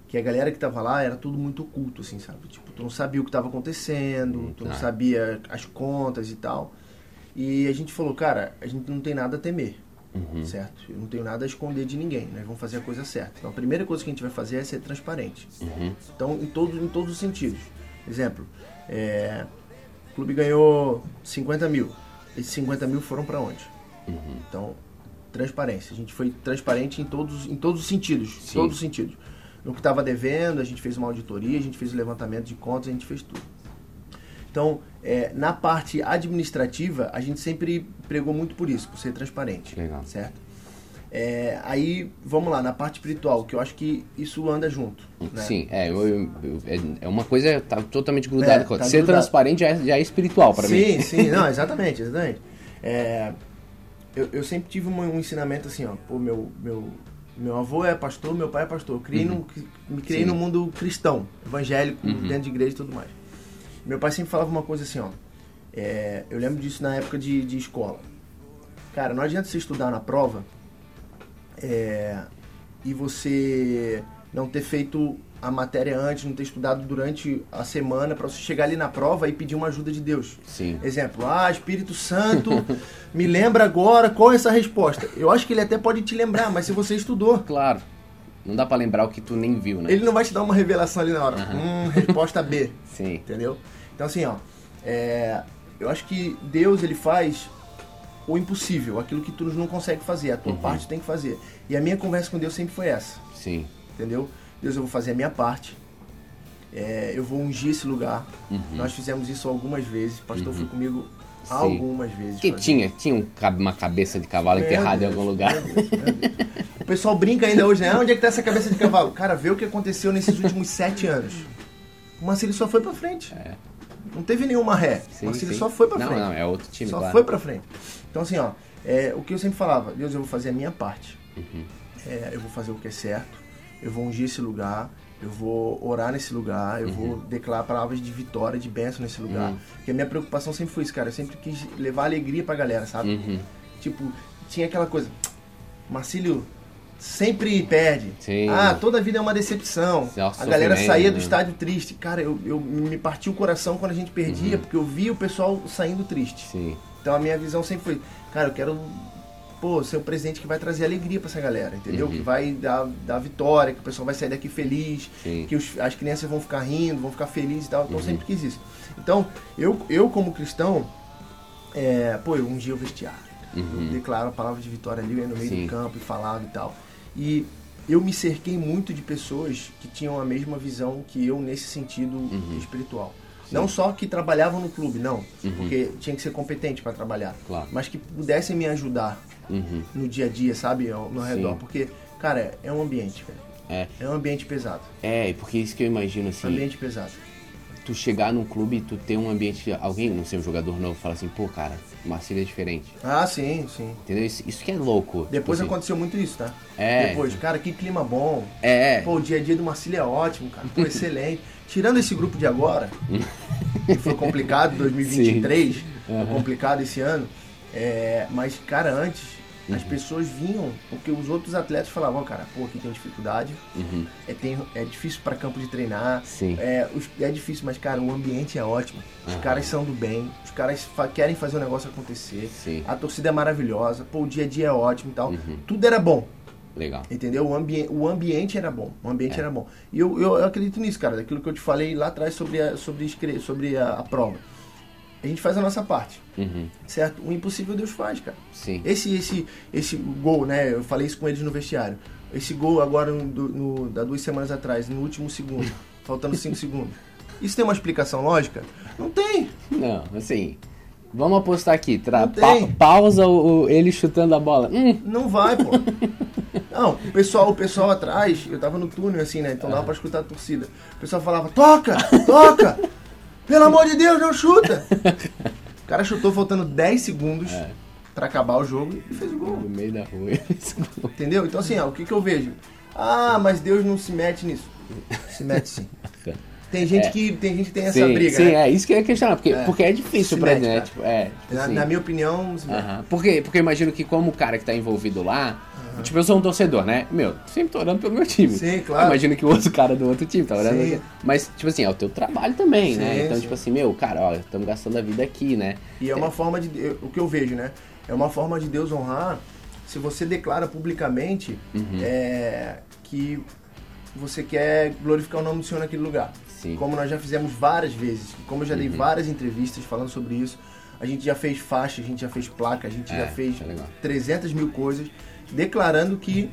Que a galera que tava lá era tudo muito oculto, assim, sabe? Tipo, tu não sabia o que tava acontecendo, tu não
tá.
sabia as contas e tal. E a gente falou, cara, a gente não tem nada a temer,
Uhum.
certo? Eu não tenho nada a esconder de ninguém, nós vamos fazer a coisa certa. Então a primeira coisa que a gente vai fazer é ser transparente.
Uhum.
Então, em, todo, em todos os sentidos. Exemplo, é, o clube ganhou 50 mil. Esses 50 mil foram para onde?
Uhum.
Então, transparência. A gente foi transparente em todos, em todos os sentidos.
Sim.
Todos os sentidos. No que estava devendo, a gente fez uma auditoria, a gente fez o levantamento de contas, a gente fez tudo. Então, é, na parte administrativa, a gente sempre pregou muito por isso, por ser transparente.
Legal.
Certo? É, aí, vamos lá, na parte espiritual, que eu acho que isso anda junto. Né?
Sim, é, eu- eu- é- é uma coisa tá totalmente grudada
É,
com
tá
Ser
grudado.
transparente já é, já é espiritual
sim,
mim.
Sim, não, exatamente, exatamente. É, eu, eu sempre tive um, um ensinamento assim, ó, pô, meu, meu, meu avô é pastor, meu pai é pastor. Eu criei num- me criei
Uhum. Sim.
no mundo cristão, evangélico,
Uhum.
dentro de igreja e tudo mais. Meu pai sempre falava uma coisa assim, ó. é, eu lembro disso na época de, de escola. Cara, não adianta você estudar na prova é, e você não ter feito a matéria antes, não ter estudado durante a semana para você chegar ali na prova e pedir uma ajuda de Deus.
Sim.
Exemplo, ah, Espírito Santo, me lembra agora qual é essa resposta. Eu acho que ele até pode te lembrar, mas se você estudou,
Claro. Não dá pra lembrar o que tu nem viu, né?
ele não vai te dar uma revelação ali na hora. Hum, resposta B,
Sim.
entendeu? Então assim, ó, é, eu acho que Deus ele faz o impossível, aquilo que tu não consegue fazer, a tua
Uhum.
parte tem que fazer. E a minha conversa com Deus sempre foi essa,
Sim.
entendeu? Deus, eu vou fazer a minha parte. É, eu vou ungir esse lugar.
Uhum.
Nós fizemos isso algumas vezes. O pastor foi comigo
Sim.
algumas vezes.
Que tinha, tinha um uma cabeça de cavalo
Meu
enterrada em algum lugar.
meu Deus, meu Deus. O pessoal brinca ainda hoje, né? Ah, Onde é que tá essa cabeça de cavalo? Cara, vê o que aconteceu nesses últimos sete anos. O Marcelo só foi pra frente. Não teve nenhuma ré.
Sim,
o Marcelo
sim.
só foi pra
não,
frente.
Não, é outro time,
Só
claro.
foi pra frente. Então, assim, ó, é, o que eu sempre falava, Deus, eu vou fazer a minha parte.
Uhum.
É, eu vou fazer o que é certo, eu vou ungir esse lugar, eu vou orar nesse lugar, eu vou declarar palavras de vitória, de bênção nesse lugar.
Uhum.
Porque a minha preocupação sempre foi isso, cara. Eu sempre quis levar alegria pra galera, sabe?
Uhum.
Tipo, tinha aquela coisa, Marcílio sempre perde.
Sim.
Ah, toda vida é uma decepção.
Nossa,
a galera saía do
né?
estádio triste. Cara, eu, eu me partiu o coração quando a gente perdia, porque eu via o pessoal saindo triste.
Sim.
Então a minha visão sempre foi, cara, eu quero pô, ser o presidente que vai trazer alegria pra essa galera, entendeu?
Uhum.
Que vai dar, dar vitória, que o pessoal vai sair daqui feliz,
Sim.
que os- as crianças vão ficar rindo, vão ficar felizes e tal.
Uhum.
Então eu sempre quis isso. Então, eu, eu como cristão, é, pô, eu ungi o vestiário.
Uhum.
Eu declaro a palavra de vitória ali no meio
Sim.
do campo e falava e tal. E eu me cerquei muito de pessoas que tinham a mesma visão que eu nesse sentido
Uhum.
espiritual. Não só que trabalhavam no clube, não,
Uhum.
porque tinha que ser competente para trabalhar,
Claro.
mas que pudessem me ajudar
Uhum.
no dia a dia, sabe, ao
Sim.
redor, porque, cara, é um ambiente, velho.
É.
É um ambiente pesado,
É, e porque isso que eu imagino assim,
ambiente pesado.
tu chegar num clube e tu ter um ambiente, alguém, não sei, um jogador novo, fala assim, pô, cara, Marcílio é diferente.
Ah, sim, sim.
Entendeu? Isso, isso que é louco.
Depois
tipo assim.
aconteceu muito isso, tá?
É.
Depois, cara, que clima bom.
É, é.
Pô, o dia a dia do Marcílio é ótimo, cara. Pô, excelente. Tirando esse grupo de agora, que foi complicado 2023, foi complicado esse ano. é, mas, cara, antes, as
Uhum.
pessoas vinham, porque os outros atletas falavam, "Ó, cara, pô, aqui tem dificuldade,
Uhum.
é, tem, é difícil para campo de treinar,
Sim.
é, os- é difícil, mas, cara, o ambiente é ótimo. Os
Aham.
caras são do bem, os caras fa- querem fazer o negócio acontecer.
Sim.
A torcida é maravilhosa, pô, o dia a dia é ótimo e tal.
Uhum.
Tudo era bom.
Legal.
Entendeu? O, ambi o ambiente era bom. O ambiente
É.
era bom. E eu, eu, eu acredito nisso, cara, daquilo que eu te falei lá atrás sobre a, sobre sobre a, a prova. A gente faz a nossa parte,
Uhum.
certo? O impossível Deus faz, cara.
Sim.
Esse, esse, esse gol, né? Eu falei isso com eles no vestiário. Esse gol agora, no, da duas semanas atrás, no último segundo, faltando cinco segundos. Isso tem uma explicação lógica? Não tem.
Não, assim, vamos apostar aqui. Tra pa- pausa o, o- ele chutando a bola. Hum,
Não vai, pô. Não, o pessoal, o pessoal atrás, eu tava no túnel assim, né? Então dava pra escutar a torcida. O pessoal falava, toca, toca! Pelo amor de Deus, não chuta! O cara chutou faltando 10 segundos
É.
pra acabar o jogo e fez o gol.
no meio da rua.
Entendeu? Então assim, ó, o que, que eu vejo? Ah, mas Deus não se mete nisso. Se mete sim. Tem gente,
É.
que, tem gente que tem essa
sim,
briga,
sim,
né?
é isso que eu ia questionar, porque
É.
porque é difícil pra né? Tipo, é,
Na,
assim,
na minha opinião, mete.
aham. porque, porque eu imagino que como o cara que tá envolvido lá, tipo, eu sou um torcedor, né? Meu, sempre tô orando pelo meu time.
Sim,
Eu
claro.
imagino que o outro cara do outro time tá orando.
Sim.
Mas, tipo assim, é o teu trabalho também, né?
Sim,
Então,
sim.
tipo assim, meu, cara, olha, estamos gastando a vida aqui, né?
E é uma forma de. eu- O que eu vejo, né? É uma forma de Deus honrar se você declara publicamente
Uhum.
é, que você quer glorificar o nome do Senhor naquele lugar.
Sim. Uhum.
Como nós já fizemos várias vezes, como eu já dei várias entrevistas falando sobre isso. A gente já fez faixa, a gente já fez placa, a gente
É,
já fez
é legal.
300 mil coisas, declarando que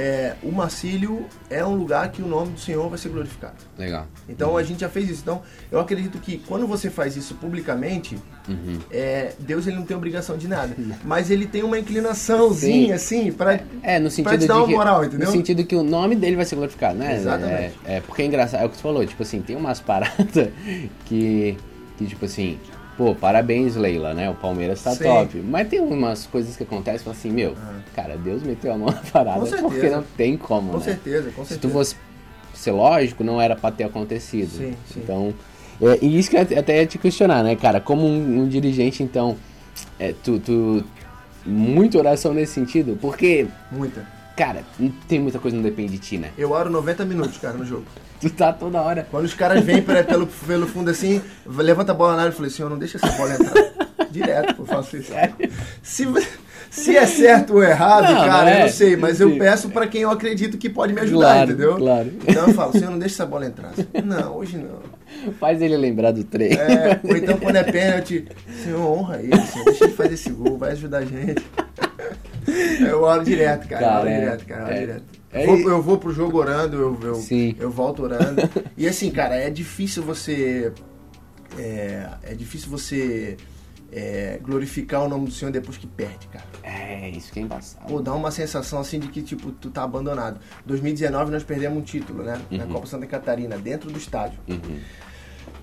é, o Marcílio é um lugar que o nome do Senhor vai ser glorificado.
Legal.
Então a gente já fez isso. Então eu acredito que quando você faz isso publicamente,
Uhum.
é, Deus ele não tem obrigação de nada, mas ele tem uma inclinaçãozinha assim para
É, no sentido
te dar uma
que,
moral, entendeu?
No sentido que o nome dele vai ser glorificado, né?
Exatamente.
É, é, porque é engraçado, é o que você falou, tipo assim, tem umas paradas que, que tipo assim, pô, parabéns, Leila, né? O Palmeiras tá
Sim.
top. Mas tem umas coisas que acontecem, assim, meu, cara, Deus meteu a mão na parada, porque não tem como,
com
né?
certeza, com
Se
certeza.
tu fosse ser lógico, não era pra ter acontecido.
Sim, sim.
Então, é, e isso que eu até ia te questionar, né, cara? Como um, um dirigente, então, é, tu, tu. Muito oração nesse sentido, porque,
Muita.
Cara, não tem muita coisa que não depende de ti, né?
Eu oro 90 minutos, cara, no jogo.
Tu tá toda hora.
Quando os caras vêm pela- pelo, pelo fundo assim, levanta a bola na área e falei, senhor, não deixa essa bola entrar. Direto, eu faço isso. Se, se é certo ou errado,
Não,
cara,
não é.
eu não sei, mas eu peço pra quem eu acredito que pode me ajudar,
Claro,
entendeu?
claro.
Então eu falo, senhor, não deixa essa bola entrar. Não, hoje não.
Faz ele lembrar do trem.
É, ou então quando é pênalti, Senhor, honra ele, Senhor, deixa ele fazer esse gol, vai ajudar a gente. Eu oro direto, cara, eu oro
Cara, é,
direto, cara, eu oro
é.
direto.
É,
Vou- eu vou pro jogo orando, eu, eu,
Sim.
eu volto orando. e assim, cara, é difícil você. É, é difícil você é, glorificar o nome do Senhor depois que perde, cara.
É, isso que é embaçado.
Pô, dá uma sensação assim de que, tipo, tu tá abandonado. 2019 nós perdemos um título, né? Na
Uhum.
Copa Santa Catarina, dentro do estádio.
Uhum.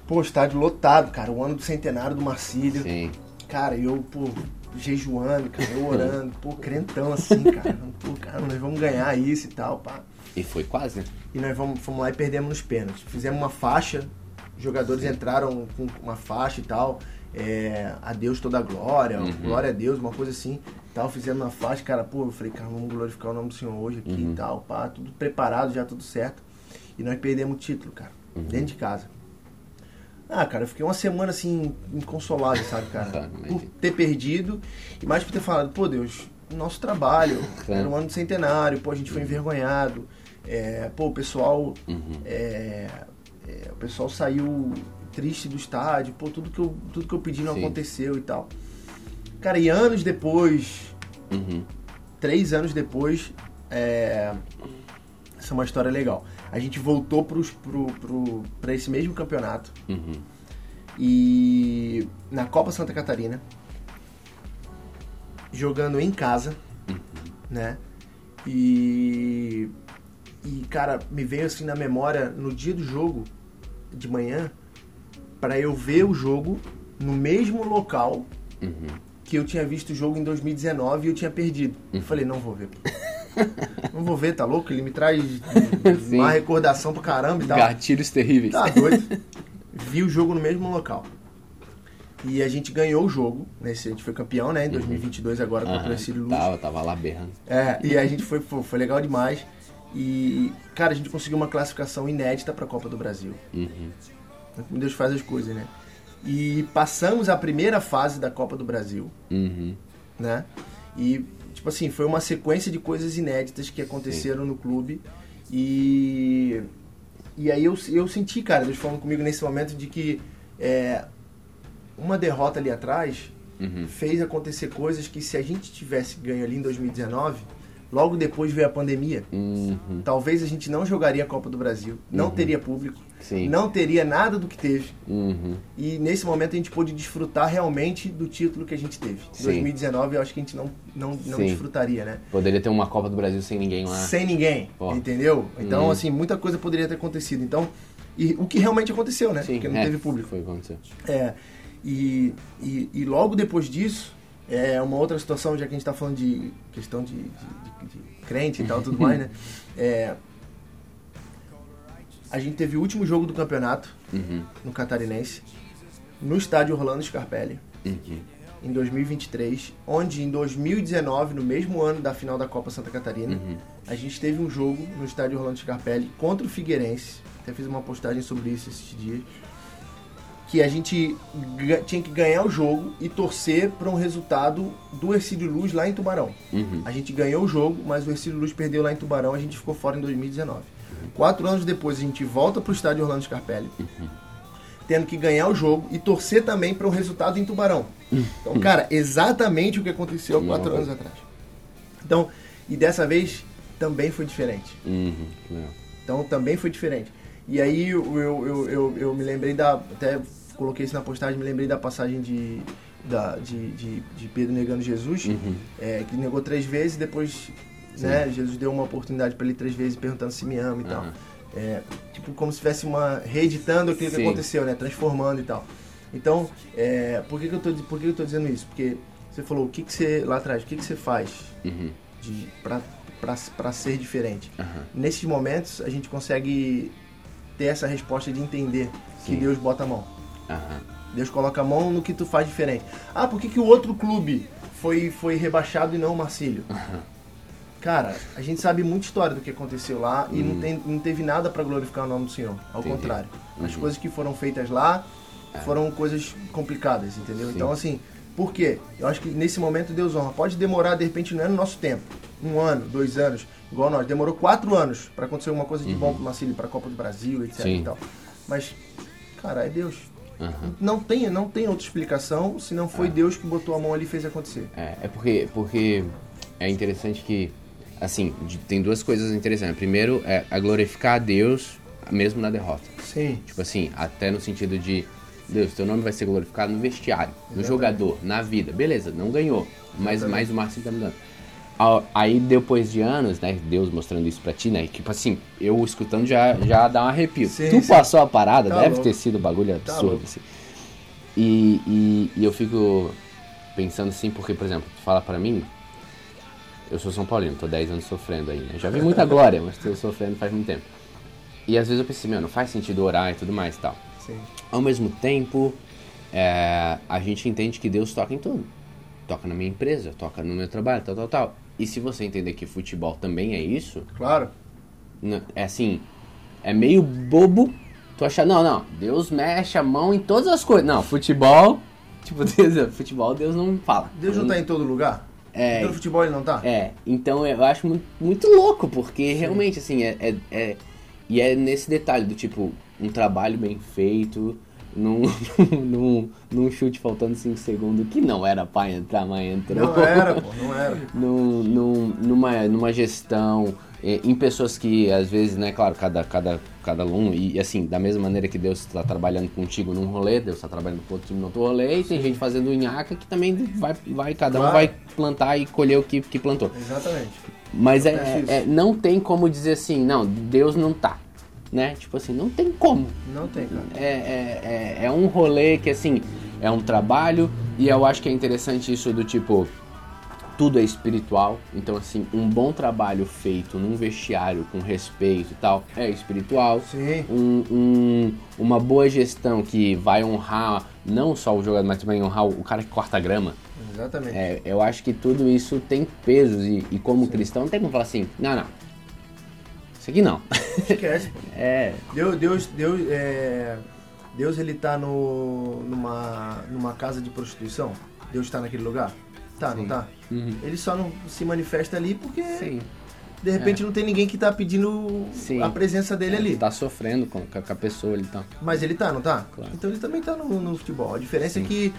Pô, estádio lotado, cara. O ano do centenário do Marcílio.
Sim.
Cara, eu, pô, jejuando, cara, eu orando, pô, crentão assim, cara. Pô, cara, nós vamos ganhar isso e tal, pá.
E foi quase, né?
E nós vamos, fomos lá e perdemos nos pênaltis. Fizemos uma faixa, os jogadores entraram com uma faixa e tal. É, a Deus toda a glória,
Uhum.
glória a Deus, uma coisa assim. Tal, fizemos uma faixa, cara, pô, eu falei, cara, vamos glorificar o nome do Senhor hoje aqui
Uhum.
e tal, pá, tudo preparado, já tudo certo. E nós perdemos o título, cara,
Uhum.
dentro de casa. Ah, cara, eu fiquei uma semana assim, inconsolável, sabe, cara?
Claro,
por ter perdido e mais por ter falado, pô, Deus, nosso trabalho,
Claro.
era um ano de centenário, pô, a gente foi envergonhado. É, pô, o pessoal.
Uhum.
é, é, o pessoal saiu triste do estádio, pô, tudo que eu, tudo que eu pedi não
Sim.
aconteceu e tal. Cara, e anos depois,
Uhum.
três anos depois, é, essa é uma história legal. A gente voltou pros, pro, pro, pra esse mesmo campeonato
Uhum.
e na Copa Santa Catarina, jogando em casa, né? E, e cara, me veio assim na memória no dia do jogo de manhã para eu ver o jogo no mesmo local
Uhum.
que eu tinha visto o jogo em 2019 e eu tinha perdido. Eu falei, não vou ver. não vou ver, tá louco? Ele me traz
Sim.
uma recordação pro caramba e tal.
Gatilhos terríveis.
Tá doido. Vi o jogo no mesmo local. E a gente ganhou o jogo, né? A gente foi campeão, né? Em 2022 agora contra o Ercílio Luz.
tava, tava lá berrando.
É, e a gente foi, pô, foi legal demais. E, cara, a gente conseguiu uma classificação inédita pra Copa do Brasil.
Uhum.
Como Deus faz as coisas, né? E passamos a primeira fase da Copa do Brasil,
Uhum.
né? E, tipo assim, foi uma sequência de coisas inéditas que aconteceram no clube. E, e aí eu, eu senti, cara, Deus falando comigo nesse momento de que é, uma derrota ali atrás
Uhum.
fez acontecer coisas que se a gente tivesse ganho ali em 2019, logo depois veio a pandemia,
Uhum.
talvez a gente não jogaria a Copa do Brasil, não teria público,
Sim.
não teria nada do que teve.
Uhum.
E nesse momento a gente pôde desfrutar realmente do título que a gente teve. Em
Sim.
2019 eu acho que a gente não, não, não desfrutaria, né?
Poderia ter uma Copa do Brasil sem ninguém lá.
Sem ninguém,
Ó.
entendeu? Então,
Hum.
assim, muita coisa poderia ter acontecido. Então, e o que realmente aconteceu, né?
Sim,
Porque não
é,
teve público.
Foi o que aconteceu.
É, e, e, e logo depois disso, é uma outra situação, já que a gente está falando de questão de, de, de- de crente e tal, tudo mais, né? É, a gente teve o último jogo do campeonato
Uhum.
no Catarinense, no estádio Orlando Scarpelli,
Uhum.
em 2023, onde em 2019, no mesmo ano da final da Copa Santa Catarina,
Uhum.
a gente teve um jogo no estádio Orlando Scarpelli contra o Figueirense. Até fiz uma postagem sobre isso esses dias. Que a gente tinha que ganhar o jogo e torcer para um resultado do Ercílio Luz lá em Tubarão.
Uhum.
A gente ganhou o jogo, mas o Ercílio Luz perdeu lá em Tubarão, a gente ficou fora em 2019. Quatro anos depois a gente volta para o estádio Orlando Scarpelli, tendo que ganhar o jogo e torcer também para um resultado em Tubarão. Então, cara, exatamente o que aconteceu quatro anos atrás. Então, e dessa vez também foi diferente.
Uhum. Legal.
Então também foi diferente. E aí eu, eu, eu, eu, me lembrei da. Até coloquei isso na postagem, me lembrei da passagem de, da, de, de, de Pedro negando Jesus,
Uhum.
é, que negou três vezes, depois né, Jesus deu uma oportunidade para ele três vezes perguntando se me ama e tal.
Aham.
É, tipo, como se tivesse uma. reeditando aquilo que aconteceu, né? Transformando e tal. Então, é, por, que, que, eu tô, por que, que eu tô dizendo isso? Porque você falou, o que, que você. lá atrás, o que, que você faz
Uhum.
pra ser diferente? Nesses momentos a gente consegue ter essa resposta de entender que
Sim.
Deus bota a mão.
Aham.
Deus coloca a mão no que tu faz diferente. Ah, por que, que o outro clube foi, foi rebaixado e não o Marcílio? Cara, a gente sabe muita história do que aconteceu lá e não, tem, não teve nada para glorificar o nome do Senhor. Ao
Entendi.
contrário. As
Uhum.
coisas que foram feitas lá foram coisas complicadas, entendeu?
Sim.
Então, assim, por quê? Eu acho que nesse momento Deus honra. Pode demorar, de repente, não é no nosso tempo. Um ano, dois anos, igual nós. Demorou quatro anos para acontecer alguma coisa de bom pro Marcílio, pra Copa do Brasil, etc
Sim.
e tal. Mas, cara, é Deus.
Aham.
Não tem, não tem outra explicação se não foi Deus que botou a mão ali e fez acontecer.
É, é porque, porque é interessante que assim, de- tem duas coisas interessantes. Primeiro é a glorificar a Deus mesmo na derrota.
Sim.
Tipo assim, até no sentido de Deus, teu nome vai ser glorificado no vestiário, no
Exatamente.
jogador, na vida. Beleza, não ganhou, mas
Exatamente.
mais o Marcinho tá me dando. Aí depois de anos, né, Deus mostrando isso pra ti, né, tipo assim, eu escutando já, já dá um arrepio.
Sim,
tu
sim.
passou a parada,
Tá
deve
louco.
ter sido um bagulho
Tá
absurdo,
louco.
assim. E, e, e eu fico pensando assim, porque, por exemplo, tu fala pra mim, eu sou São Paulino, tô 10 anos sofrendo aí, né? Já vi muita glória, mas tô sofrendo faz muito tempo. E às vezes eu pensei, meu, não faz sentido orar e tudo mais e tal.
Sim.
Ao mesmo tempo, é, a gente entende que Deus toca em tudo. Toca na minha empresa, toca no meu trabalho, tal, tal, tal. E se você entender que futebol também é isso,
Claro.
é assim, é meio bobo tu achar, não, não, Deus mexe a mão em todas as coisas. Não, futebol, tipo, Deus, futebol Deus não fala.
Deus não tá em todo lugar?
É.
Todo futebol ele não tá?
É, então eu acho muito, muito louco, porque realmente, assim, é, é, é- E é nesse detalhe do tipo, um trabalho bem feito, num, num, num chute faltando 5 segundos, que não era pra entrar, mas entrou.
Não era, pô, não era.
num, num- numa, numa gestão, eh, em pessoas que às vezes, né, claro, cada, cada, cada um, e assim, da mesma maneira que Deus está trabalhando contigo num rolê, Deus está trabalhando com outro time no outro rolê, e tem gente fazendo nhaca que também vai, vai cada um
Claro.
vai plantar e colher o que, que plantou.
Exatamente.
Mas é,
isso.
é- não tem como dizer assim, não, Deus não tá, né? Tipo assim, não tem como.
Não tem, cara.
É, é, é, é um rolê que, assim, é um trabalho e eu acho que é interessante isso do tipo, tudo é espiritual. Então, assim, um bom trabalho feito num vestiário com respeito e tal é espiritual.
Sim.
Um, um- uma boa gestão que vai honrar não só o jogador, mas também honrar o cara que corta a grama.
Exatamente.
É, eu acho que tudo isso tem pesos e, e como cristão não tem como falar assim, não, não. Isso aqui não.
Esquece, pô.
É,
Deus, Deus, Deus, é... Deus ele tá no, numa, numa casa de prostituição? Deus está naquele lugar? Tá, não
Sim.
tá?
Uhum.
Ele só não se manifesta ali porque
sim.
de repente não tem ninguém que tá pedindo
Sim.
a presença dele ali.
Tá sofrendo com, com a- pessoa ali, tá.
Mas ele tá, não tá?
Claro.
Então ele também tá no, no futebol. A diferença é que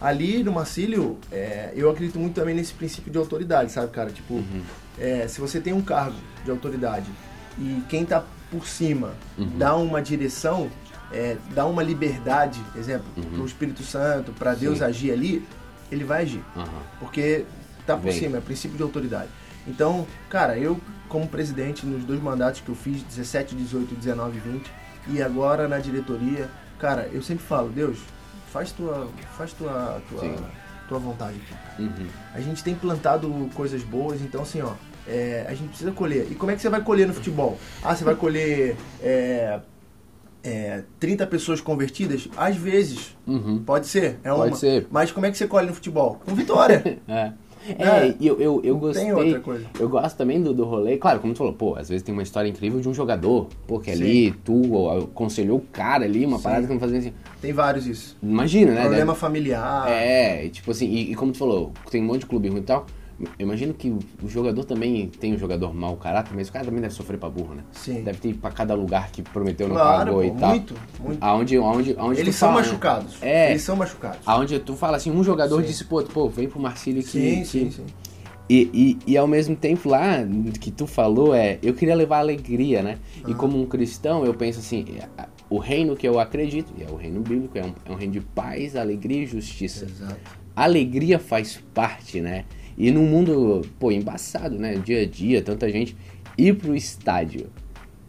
ali no Marcílio, é, eu acredito muito também nesse princípio de autoridade, sabe, cara? Tipo,
Uhum.
é, se você tem um cargo de autoridade e quem tá por cima
Uhum.
dá uma direção, é, dá uma liberdade, exemplo,
Uhum.
pro Espírito Santo, para Deus
Sim.
agir ali, ele vai agir.
Aham.
Porque tá por
Vem.
cima, é princípio de autoridade. Então, cara, eu como presidente nos dois mandatos que eu fiz, 17, 18, 19 e 20, e agora na diretoria, cara, eu sempre falo, Deus, faz tua, faz tua, tua,
Sim.
tua vontade aqui.
Uhum.
A gente tem plantado coisas boas, então assim, ó, é, a gente precisa colher. E como é que você vai colher no futebol? Ah, você vai colher é, é, 30 pessoas convertidas? Às vezes,
Uhum.
pode ser, é
Pode
uma.
ser.
Mas como é que você colhe no futebol? Com vitória.
É.
É,
É, e eu, eu, eu gostei.
tem outra coisa.
Eu gosto também do, do rolê. Claro, como tu falou, pô, às vezes tem uma história incrível de um jogador. Pô, que
Sim.
ali tu aconselhou o cara ali, uma
Sim.
parada que não fazia assim.
Tem vários isso.
Imagina, né?
Problema
Deve-
familiar.
É, tipo assim, e, e como tu falou, tem um monte de clube ruim e tal. Eu imagino que o, jogador também tem um jogador mau caráter, mas o cara também deve sofrer pra burro, né?
Sim.
Deve ter pra cada lugar que prometeu não
Claro,
pagou
pô,
e tal.
muito, muito.
Aonde, aonde, aonde
Eles são
fala,
machucados.
É.
Eles são machucados.
Aonde tu fala assim, um jogador
Sim.
disse, pô, pô, vem pro Marcílio que.
Sim,
que-
sim, sim.
E, e, e ao mesmo tempo lá, que tu falou, é, eu queria levar alegria, né? E
Aham.
como um cristão, eu penso assim, é, o reino que eu acredito, e é o reino bíblico, é um, é um reino de paz, alegria e justiça.
Exato.
Alegria faz parte, né? E num mundo, pô, embaçado, né? Dia a dia, tanta gente, ir pro estádio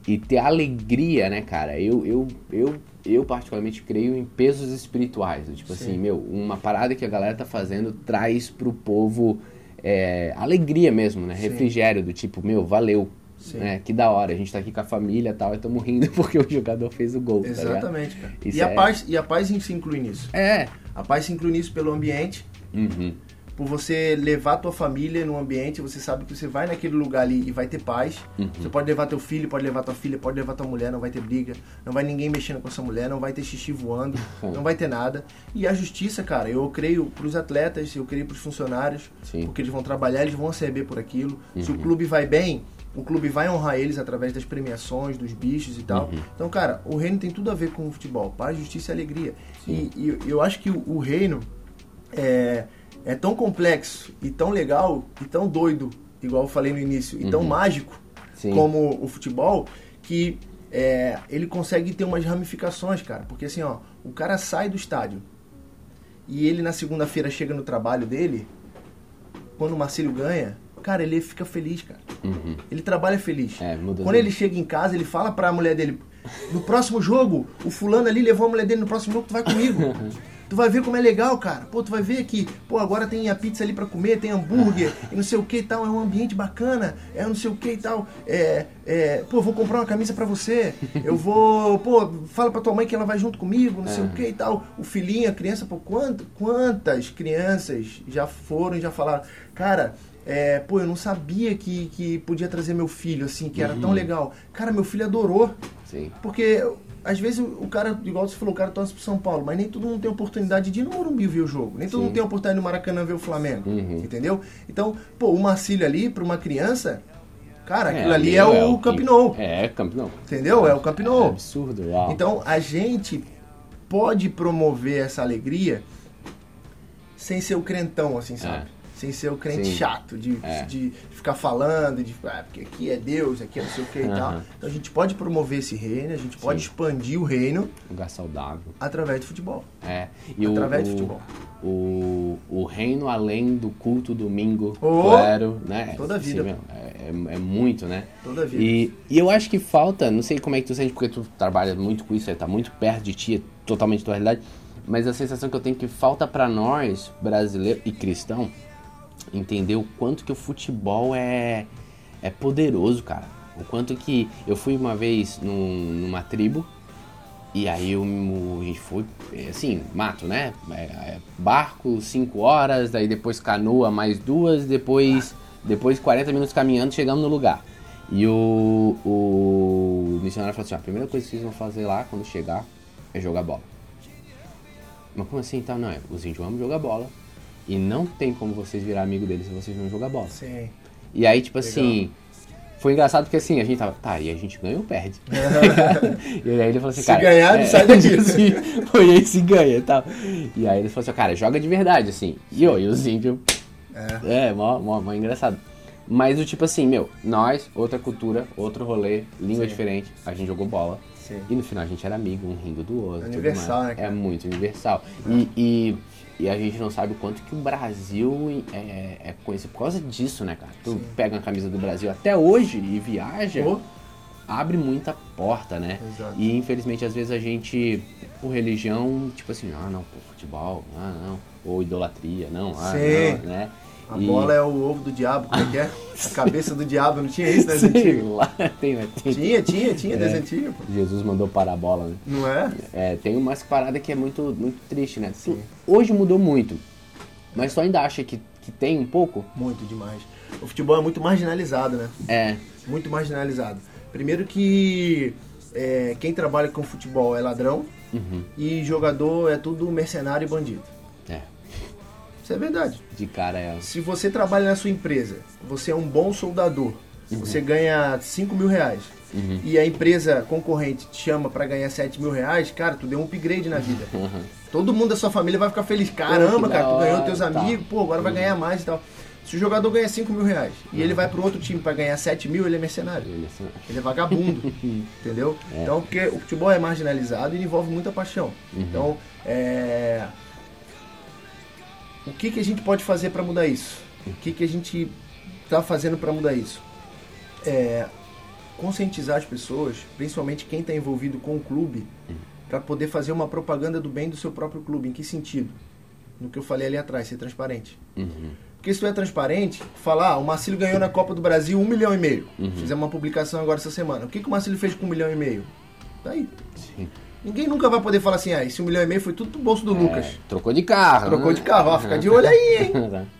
e ter alegria, né, cara? Eu, eu, eu, eu particularmente creio em pesos espirituais. Tipo
Sim.
assim, meu, uma parada que a galera tá fazendo traz pro povo é, alegria mesmo, né?
Sim.
Refrigério, do tipo, meu, valeu.
Sim.
Né? Que da hora, a gente tá aqui com a família e tal, e tamo rindo porque o jogador fez o gol. tá?
Exatamente, cara.
Isso
E a,
é-
paz, e a paz se inclui nisso.
É.
A paz se inclui nisso pelo ambiente,
Uhum.
Por você levar a tua família no ambiente, você sabe que você vai naquele lugar ali e vai ter paz.
Uhum.
Você pode levar teu filho, pode levar tua filha, pode levar tua mulher, não vai ter briga, não vai ninguém mexendo com essa mulher, não vai ter xixi voando, não vai ter nada. E a justiça, cara, eu creio pros atletas, eu creio pros funcionários,
Sim.
porque eles vão trabalhar, eles vão receber por aquilo. Se
Uhum.
o clube vai bem, o clube vai honrar eles através das premiações, dos bichos e tal.
Uhum.
Então, cara, o reino tem tudo a ver com o futebol. Paz, justiça e alegria. E, e eu acho que o, o reino é, é tão complexo e tão legal e tão doido igual eu falei no início, e tão
Uhum.
mágico
Sim.
como o futebol, que é, ele consegue ter umas ramificações, cara. Porque assim, ó, o cara sai do estádio e ele na segunda-feira chega no trabalho dele, quando o Marcílio ganha, cara, ele fica feliz, cara.
Uhum.
Ele trabalha feliz.
É,
Quando ele chega em casa, ele fala pra mulher dele: No próximo jogo, o fulano ali levou a mulher dele no próximo jogo, tu vai comigo. Tu vai ver como é legal, cara. Pô, tu vai ver aqui. Pô, agora tem a pizza ali pra comer, tem hambúrguer e não sei o que e tal. É um ambiente bacana, é não sei o que e tal. É, é, pô, vou comprar uma camisa pra você. Eu vou, pô, fala pra tua mãe que ela vai junto comigo, não sei o que e tal. O filhinho, a criança, pô, quant, quantas crianças já foram e já falaram, cara. É, pô, eu não sabia que, que podia trazer meu filho, assim, que era tão legal. Cara, meu filho adorou.
Sim.
Porque às vezes o o cara, igual você falou, o cara torce pro São Paulo, mas nem todo mundo tem oportunidade de ir no Morumbi ver o jogo. Nem todo
Sim.
mundo tem oportunidade no Maracanã ver o Flamengo.
Uhum.
Entendeu? Então, pô, o Marcílio ali, pra uma criança, cara, aquilo
É,
ali é, o Camp Nou.
É, Camp Nou.
Entendeu? É o Camp
É absurdo, uau.
Então a gente pode promover essa alegria sem ser o crentão, assim, sabe? Sem ser o crente
Sim.
chato, de,
É.
de ficar falando, de ah, porque aqui é Deus, aqui é não sei o que e tal. Então a gente pode promover esse reino, a gente pode
Sim.
expandir o reino
Lugar saudável.
através do futebol.
É. E
Através
o,
do futebol.
O, o reino além do culto domingo,
Oh!
claro, né?
Toda a vida.
Meu, é, é- é muito, né?
Toda a vida.
E, e eu acho que falta, não sei como é que tu sente, porque tu trabalha muito com isso, tá muito perto de ti, é totalmente tua realidade, mas a sensação que eu tenho é que falta pra nós, brasileiro e cristão, entender o quanto que o futebol é, é poderoso, cara. O quanto que eu fui uma vez num- numa tribo e aí eu, a gente foi, é, assim, mato, né? É, é, barco, 5 horas, daí depois canoa mais duas, depois, depois 40 minutos caminhando, chegamos no lugar. E o, o missionário falou assim, a primeira coisa que vocês vão fazer lá quando chegar é jogar bola. Mas como assim então? Não, é, os índios amam jogar bola. E não tem como vocês virar amigo deles se vocês não jogar bola.
Sim.
E aí, tipo assim, foi engraçado porque assim, a gente tava, tá, e a gente ganha ou perde? e aí ele falou assim,
Se
cara.
ganhar, não sai daqui.
Sim, foi aí se ganha e tal. E aí ele falou assim, cara, joga de verdade, assim. E, e os índios.
É.
É, mó, mó, mó engraçado. Mas o tipo assim, meu, nós, outra cultura, outro rolê, língua
Sim.
diferente, a gente jogou bola.
Sim.
E no final a gente era amigo, um rindo do outro. tudo
Universal, né, cara?
É muito universal. E, e, e a gente não sabe o quanto que o Brasil é, é conhecido por causa disso, né, cara? Tu
Sim.
pega a camisa do Brasil até hoje e viaja,
Pô,
abre muita porta, né?
Exato.
E infelizmente às vezes a gente, por religião, tipo assim, ah não, pô, futebol, ah não, ou idolatria, não, ah
Sim.
não, né?
A
E-
bola é o ovo do diabo, como é que é? A cabeça do diabo, não tinha isso
Sei
antigas?
lá, tem, né? Tem.
Tinha, tinha, tinha,
É.
antigas, pô.
Jesus mandou parar a bola, né?
Não é?
É, tem umas paradas que é muito, muito triste, né?
Sim.
Hoje mudou muito, mas tu ainda acha que, que tem um pouco?
Muito demais. O futebol é muito marginalizado, né?
É,
Muito marginalizado. Primeiro que é, quem trabalha com futebol é ladrão
uhum,
e jogador é tudo mercenário e bandido. Isso é verdade.
de cara é...
Se você trabalha na sua empresa, você é um bom soldador, você ganha 5 mil reais
Uhum.
e a empresa concorrente te chama pra ganhar 7 mil reais, cara, tu deu um upgrade na vida.
Uhum.
Todo mundo da sua família vai ficar feliz. Caramba, cara, tu ganhou teus
tá.
amigos, pô, agora vai ganhar mais e tal. Se o jogador ganha 5 mil reais e ele vai pro outro time pra ganhar 7 mil, ele é mercenário.
Ele é
Ele é vagabundo, entendeu?
É.
Então, porque o futebol é marginalizado e envolve muita paixão.
Uhum.
Então, é... o que, que a gente pode fazer para mudar isso? O que, que a gente está fazendo para mudar isso? É conscientizar as pessoas, principalmente quem está envolvido com o clube, para poder fazer uma propaganda do bem do seu próprio clube. Em que sentido? No que eu falei ali atrás, ser transparente.
Uhum.
Porque se tu é transparente, falar, ah, o Marcílio ganhou na Copa do Brasil um milhão e meio.
Uhum.
Fizemos uma publicação agora essa semana. O que, que o Marcílio fez com um milhão e meio? Tá aí.
Sim.
Ninguém nunca vai poder falar assim, ah, esse um milhão e meio foi tudo pro bolso do Lucas.
É, trocou de carro.
Trocou
né?
de carro, ó, fica de olho aí, hein?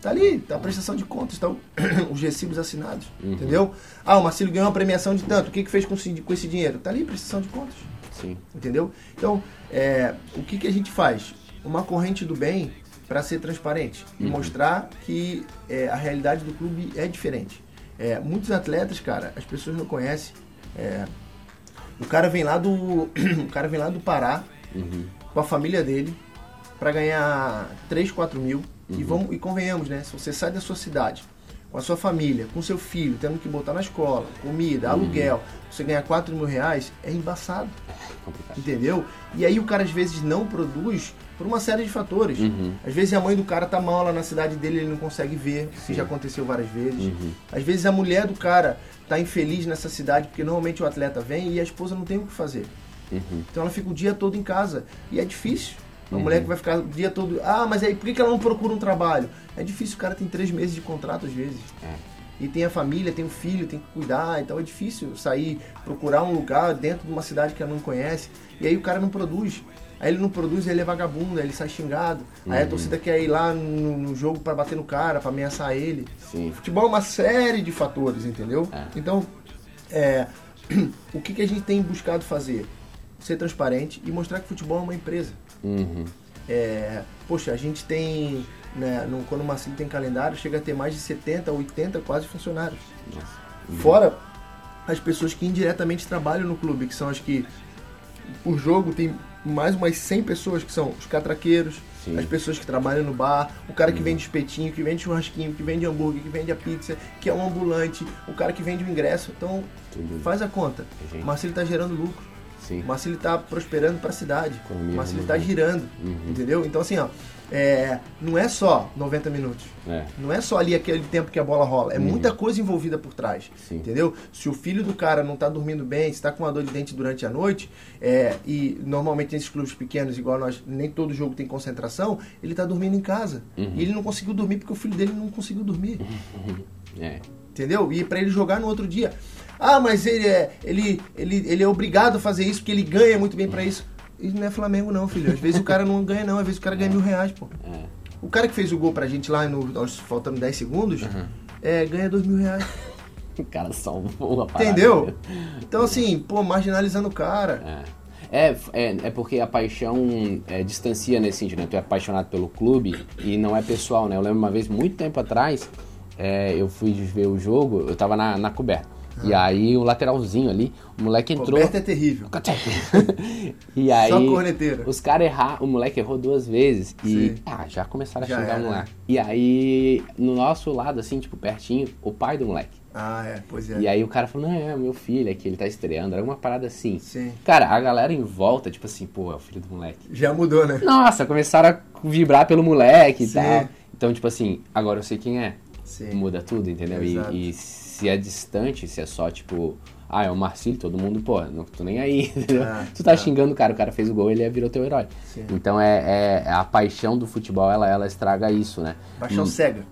Tá.
Ali, tá a prestação de contas, tá o- os recibos assinados,
Uhum.
entendeu? Ah, o Marcílio ganhou uma premiação de tanto, o que, que fez com, esse- com esse dinheiro? Tá ali, prestação de contas,
Sim.
entendeu? Então, é, o que, que a gente faz? Uma corrente do bem para ser transparente e
Uhum.
mostrar que é, a realidade do clube é diferente. É, muitos atletas, cara, as pessoas não conhecem. é, o cara vem lá do, o cara vem lá do Pará
Uhum.
com a família dele para ganhar 3, 4 mil.
Uhum.
E, vamos, e convenhamos, né? Se você sai da sua cidade com a sua família, com seu filho, tendo que botar na escola, comida, uhum. aluguel, você ganhar 4 mil reais, é embaçado. É entendeu? E aí o cara às vezes não produz por uma série de fatores. Uhum. Às vezes a mãe do cara tá mal lá na cidade dele, ele não consegue ver, que já aconteceu várias vezes. Uhum. Às vezes a mulher do cara tá infeliz nessa cidade, porque normalmente o atleta vem e a esposa não tem o que fazer. Uhum. Então ela fica o dia todo em casa. E é difícil. Uma uhum. mulher que vai ficar o dia todo. Ah, mas aí por que ela não procura um trabalho? É difícil, o cara tem três meses de contrato às vezes. É. E tem a família, tem o filho, tem que cuidar, então é difícil sair, procurar um lugar dentro de uma cidade que ela não conhece. E aí o cara não produz. Aí ele não produz, ele é vagabundo, aí ele sai xingado. Uhum. Aí a uhum. torcida quer ir lá no, no jogo para bater no cara, para ameaçar ele. Sim. Futebol é uma série de fatores, entendeu? É. Então, é, o que, que a gente tem buscado fazer? Ser transparente e mostrar que futebol é uma empresa. Uhum. É, poxa, a gente tem, né, no, quando o Marcelo tem calendário, chega a ter mais de 70, 80 quase funcionários. Uhum. Fora as pessoas que indiretamente trabalham no clube, que são as que, por jogo, tem mais umas 100 pessoas que são os catraqueiros, Sim. as pessoas que trabalham no bar, o cara que uhum. vende espetinho, que vende churrasquinho, que vende hambúrguer, que vende a pizza, que é um ambulante, o cara que vende o ingresso. Então, Tudo. faz a conta. O Marcelo está gerando lucro. Sim. O Marcelo está prosperando para a cidade. Economia o Marcelo está girando, uhum. entendeu? Então assim, ó, é, não é só 90 minutos. É. Não é só ali aquele tempo que a bola rola. É uhum. muita coisa envolvida por trás. Sim. Entendeu? Se o filho do cara não está dormindo bem, se está com uma dor de dente durante a noite, é, e normalmente nesses clubes pequenos, igual nós, nem todo jogo tem concentração, ele está dormindo em casa. Uhum. E ele não conseguiu dormir porque o filho dele não conseguiu dormir. É. Entendeu? E para ele jogar no outro dia. Ah, mas ele é, ele, ele, ele é obrigado a fazer isso porque ele ganha muito bem para isso. Isso não é Flamengo não, filho. Às vezes o cara não ganha não, às vezes o cara ganha mil reais, pô. É. O cara que fez o gol pra gente lá, no, nós faltando 10 segundos, uhum. é, ganha dois mil reais.
O cara salvou a parada.
Entendeu? Então assim, pô, marginalizando o cara.
É. É, é, é, porque a paixão é, distancia nesse sentido, né? Tu é apaixonado pelo clube e não é pessoal, né? Eu lembro uma vez, muito tempo atrás, é, eu fui ver o jogo, eu tava na, na coberta. E aí o lateralzinho ali, o moleque entrou.
Roberto é terrível.
e aí. Só. Os caras erraram, o moleque errou duas vezes. E ah, já começaram a já xingar era. o moleque. E aí, no nosso lado, assim, tipo, pertinho, o pai do moleque.
Ah, é, pois é.
E aí o cara falou, não, é meu filho aqui, ele tá estreando. Era uma parada assim. Sim. Cara, a galera em volta, tipo assim, pô, é o filho do moleque.
Já mudou, né?
Nossa, começaram a vibrar pelo moleque Sim. e tal. Então, tipo assim, agora eu sei quem é. Sim. Muda tudo, entendeu? Exato. E, e se é distante, se é só tipo, ah, é o Marcílio, todo mundo, pô, não tô nem aí, entendeu? Ah, tu tá ah. xingando o cara, o cara fez o gol, ele virou teu herói. Sim. Então é, é, é, a paixão do futebol, ela, ela estraga isso, né?
Paixão hum, cega.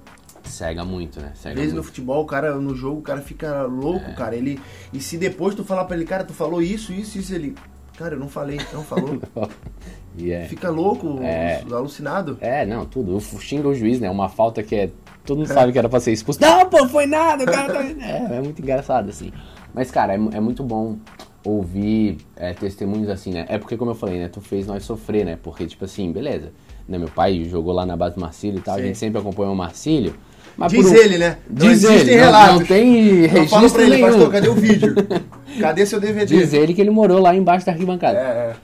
Cega muito, né? Cega
Às vezes
muito.
no futebol, o cara, no jogo, o cara fica louco, é. cara. Ele, e se depois tu falar pra ele, cara, tu falou isso, isso, isso, ele. Cara, eu não falei, não falou. yeah. É. Fica louco, é. alucinado.
É, não, tudo. Xinga o juiz, né? Uma falta que é todo mundo sabe que era pra ser expulso. Não, pô, foi nada, o cara tá... é, é muito engraçado, assim. Mas, cara, é, é muito bom ouvir é, testemunhos assim, né? É porque, como eu falei, né? Tu fez nós sofrer, né? Porque, tipo assim, beleza. Né, meu pai jogou lá na base do Marcílio e tal, Sim. a gente sempre acompanhou o Marcílio.
Mas diz ele, né?
Não diz ele, relatos. Não, não tem registro fala pra ele, nenhum. pastor,
cadê o vídeo? Cadê seu DVD?
Diz ele que ele morou lá embaixo da arquibancada. É, é.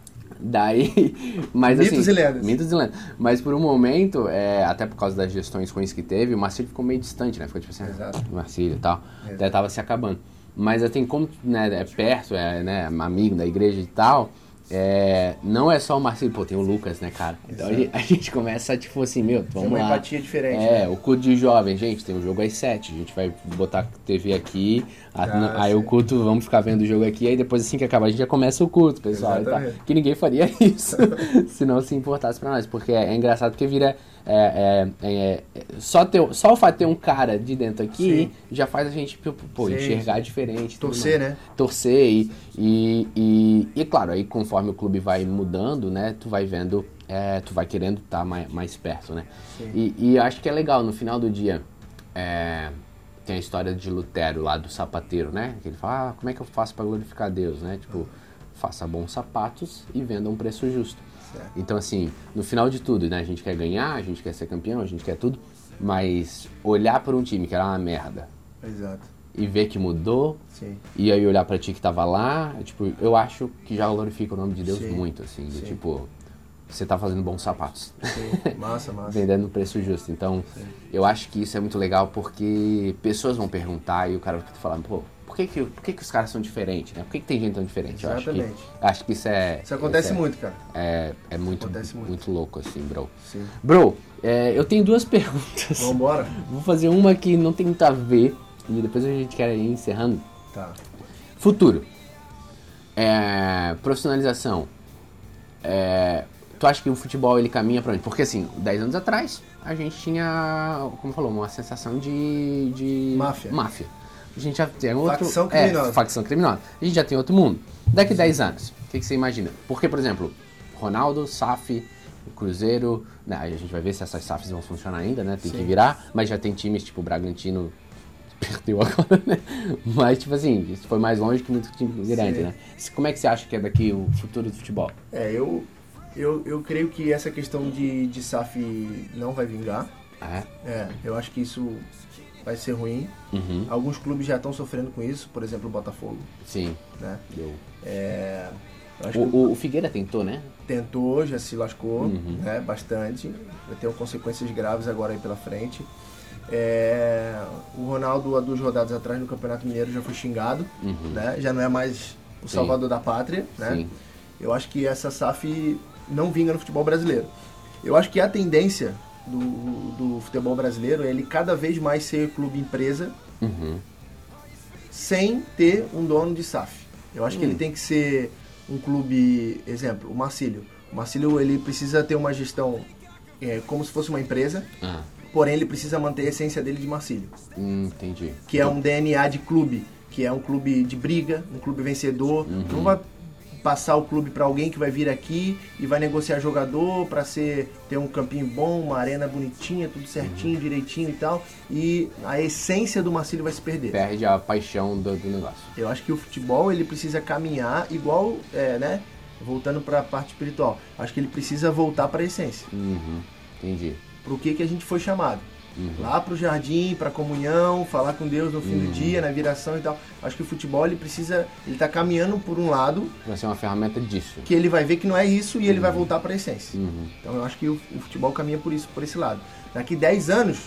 Daí, mas
mitos
assim,
e lendas.
Mitos e lendas. Mas por um momento, é, até por causa das gestões ruins que teve, o Marcílio ficou meio distante, né? Ficou tipo assim, Exato. Marcílio e tal. Exato. Até tava se acabando. Mas assim, como né, é perto, é né, amigo da igreja e tal, é, não é só o Marcelo, pô, tem o Lucas, né, cara? Então a gente começa, tipo assim, meu, vamos uma
lá. empatia diferente.
É, né? o culto de jovem, gente, tem o um jogo às 7, a gente vai botar TV aqui, ah, aí sim. o culto, vamos ficar vendo o jogo aqui, aí depois assim que acabar a gente já começa o culto, pessoal. Tá? Que ninguém faria isso se não se importasse pra nós, porque é, é engraçado porque vira é, é, é, só, ter, só o fato de ter um cara de dentro aqui Sim. já faz a gente pô, Sim. enxergar diferente.
Torcer, né?
Torcer e, e, e, e, claro, aí conforme o clube vai mudando, né, tu vai vendo, é, tu vai querendo estar tá mais, mais perto, né? E, e acho que é legal, no final do dia, é, tem a história de Lutero lá do sapateiro, né? Que ele fala, ah, como é que eu faço para glorificar Deus, né? Tipo, faça bons sapatos e venda um preço justo. Então, assim, no final de tudo, né? A gente quer ganhar, a gente quer ser campeão, a gente quer tudo, mas olhar para um time que era uma merda.
Exato.
E ver que mudou.
Sim.
E aí olhar para ti que tava lá, tipo, eu acho que já glorifica o nome de Deus Sim. muito, assim. De, tipo, você tá fazendo bons sapatos.
Sim, massa, massa.
Vendendo no preço justo. Então, Sim. eu acho que isso é muito legal porque pessoas vão perguntar e o cara vai falar, pô, por que, que, por que, que os caras são diferentes, né? Por que, que tem gente tão diferente?
Exatamente.
Eu acho que, acho que isso é.
Isso acontece
isso
é, muito, cara.
É, é muito, muito. muito louco, assim, bro.
Sim.
Bro, é, eu tenho duas perguntas.
Vambora.
Vou fazer uma que não tem muito a ver e depois a gente quer ir encerrando.
Tá.
Futuro. É, profissionalização. É, tu acha que o futebol ele caminha para onde? Porque assim, 10 anos atrás a gente tinha, como falou, uma sensação de, de
máfia.
máfia. A gente já tem outro.
Facção criminosa.
É, facção criminosa. A gente já tem outro mundo. Daqui 10 anos, o que, que, você imagina? Porque, por exemplo, Ronaldo, SAF, Cruzeiro. Né, a gente vai ver se essas SAFs vão funcionar ainda, né? Tem Sim. que virar, mas já tem times tipo Bragantino. Perdeu agora, né? Mas, tipo assim, isso foi mais longe que muito time grande, Sim. né? Como é que você acha que é daqui o futuro do futebol?
É, eu, eu, eu creio que essa questão de, de SAF não vai vingar.
Ah,
é? É, eu acho que isso vai ser ruim.
Uhum.
Alguns clubes já estão sofrendo com isso, por exemplo, o Botafogo.
Sim.
Né? É,
o, o, o, Figueira tentou, né?
Tentou, já se lascou
uhum.
né, bastante. Vai ter consequências graves agora aí pela frente. É, o Ronaldo, há duas rodadas atrás no Campeonato Mineiro, já foi xingado.
Uhum.
Né? Já não é mais o Sim. salvador da pátria. Né?
Sim.
Eu acho que essa SAF não vinga no futebol brasileiro. Eu acho que a tendência do, do futebol brasileiro é ele cada vez mais ser clube empresa
uhum.
sem ter um dono de SAF. Eu acho uhum. que ele hum. tem que ser um clube, exemplo, o Marcílio. O Marcílio ele precisa ter uma gestão é, como se fosse uma empresa,
ah.
porém ele precisa manter a essência dele de Marcílio.
Hum, entendi.
Que é um DNA de clube, que é um clube de briga, um clube vencedor.
Uhum.
Não vai passar o clube para alguém que vai vir aqui e vai negociar jogador para ser ter um campinho bom, uma arena bonitinha, tudo certinho, uhum. direitinho e tal. E a essência do Marcílio vai se perder.
Perde a paixão do, do negócio.
Eu acho que o futebol ele precisa caminhar igual, é, né? Voltando para a parte espiritual. Acho que ele precisa voltar para a essência.
Uhum. Entendi.
Para o que que a gente foi chamado.
Uhum.
Lá pro jardim, pra comunhão, falar com Deus no fim
Uhum.
do dia, na viração e tal. Acho que o futebol ele precisa, ele tá caminhando por um lado
Vai ser uma ferramenta disso.
que ele vai ver que não é isso e ele vai voltar para a essência.
Uhum.
Então eu acho que o, o futebol caminha por isso, por esse lado. Daqui 10 anos,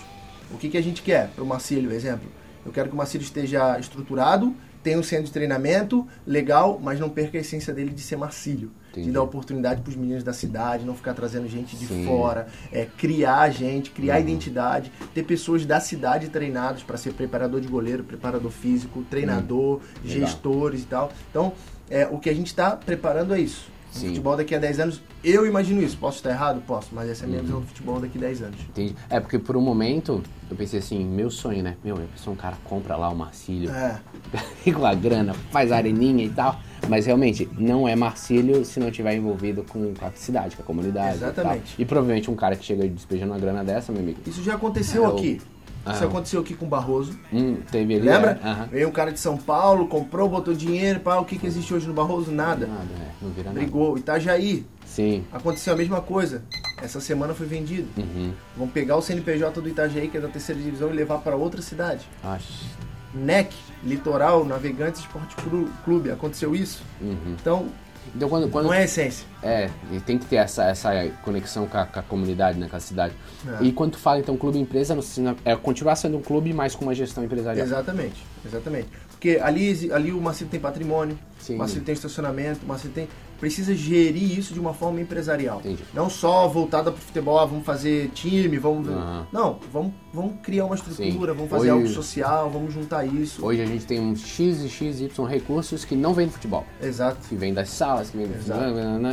o que, que a gente quer para o Marcílio, exemplo? Eu quero que o Marcílio esteja estruturado, tenha um centro de treinamento legal, mas não perca a essência dele de ser Marcílio.
Entendi.
De dar oportunidade para os meninos da cidade, não ficar trazendo gente de
Sim.
fora, é, criar gente, criar
Uhum.
identidade, ter pessoas da cidade treinadas para ser preparador de goleiro, preparador físico, treinador,
Uhum.
Gestores e tal. Então, é, o que a gente está preparando é isso. O
Sim.
futebol daqui a 10 anos, eu imagino isso. Posso estar errado? Posso, mas essa é a minha
Uhum.
visão do futebol daqui a 10 anos.
Entendi. É porque por um momento eu pensei assim, meu sonho, né? Meu, eu sou um cara compra lá o Marcílio,
É,
com a grana, faz areninha e tal. Mas realmente, não é Marcílio se não tiver envolvido com a cidade, com a comunidade. E,
Exatamente.
tal. e provavelmente um cara que chega despejando uma grana dessa, meu amigo.
isso já aconteceu
É, o-
aqui. Isso
Ah.
aconteceu aqui com o Barroso.
Hum, teve ali.
Lembra?
É, aham.
Veio um cara de São Paulo, comprou, botou dinheiro, pá, o que, que existe hoje no Barroso? Nada.
Nada, é, não vira nada.
Brigou. Itajaí,
Sim.
aconteceu a mesma coisa. Essa semana foi vendido.
Uhum.
Vão pegar o CNPJ do Itajaí, que é da terceira divisão, e levar para outra cidade.
Acho.
NEC, Litoral, Navegantes Esporte Clu- Clube. Aconteceu isso.
Uhum.
Então,
Então quando. quando
não é essência.
É, e tem que ter essa, essa conexão com a, com a comunidade, né, com a cidade.
É.
E quando tu fala então clube empresa, é continuar sendo um clube, mas com uma gestão empresarial.
Exatamente, exatamente. Porque ali, ali o Marcelo tem patrimônio,
Sim.
o Marcelo tem estacionamento, o Marcelo tem. Precisa gerir isso de uma forma empresarial.
Entendi.
Não só voltada para o futebol, ah, vamos fazer time, vamos.
Aham.
Não, vamos, vamos criar uma estrutura,
Sim.
vamos fazer
Hoje-
algo social, vamos juntar isso.
Hoje a gente tem uns X e X, Y recursos que não vêm do futebol.
Exato.
Que vêm das salas, que vêm do
Exato.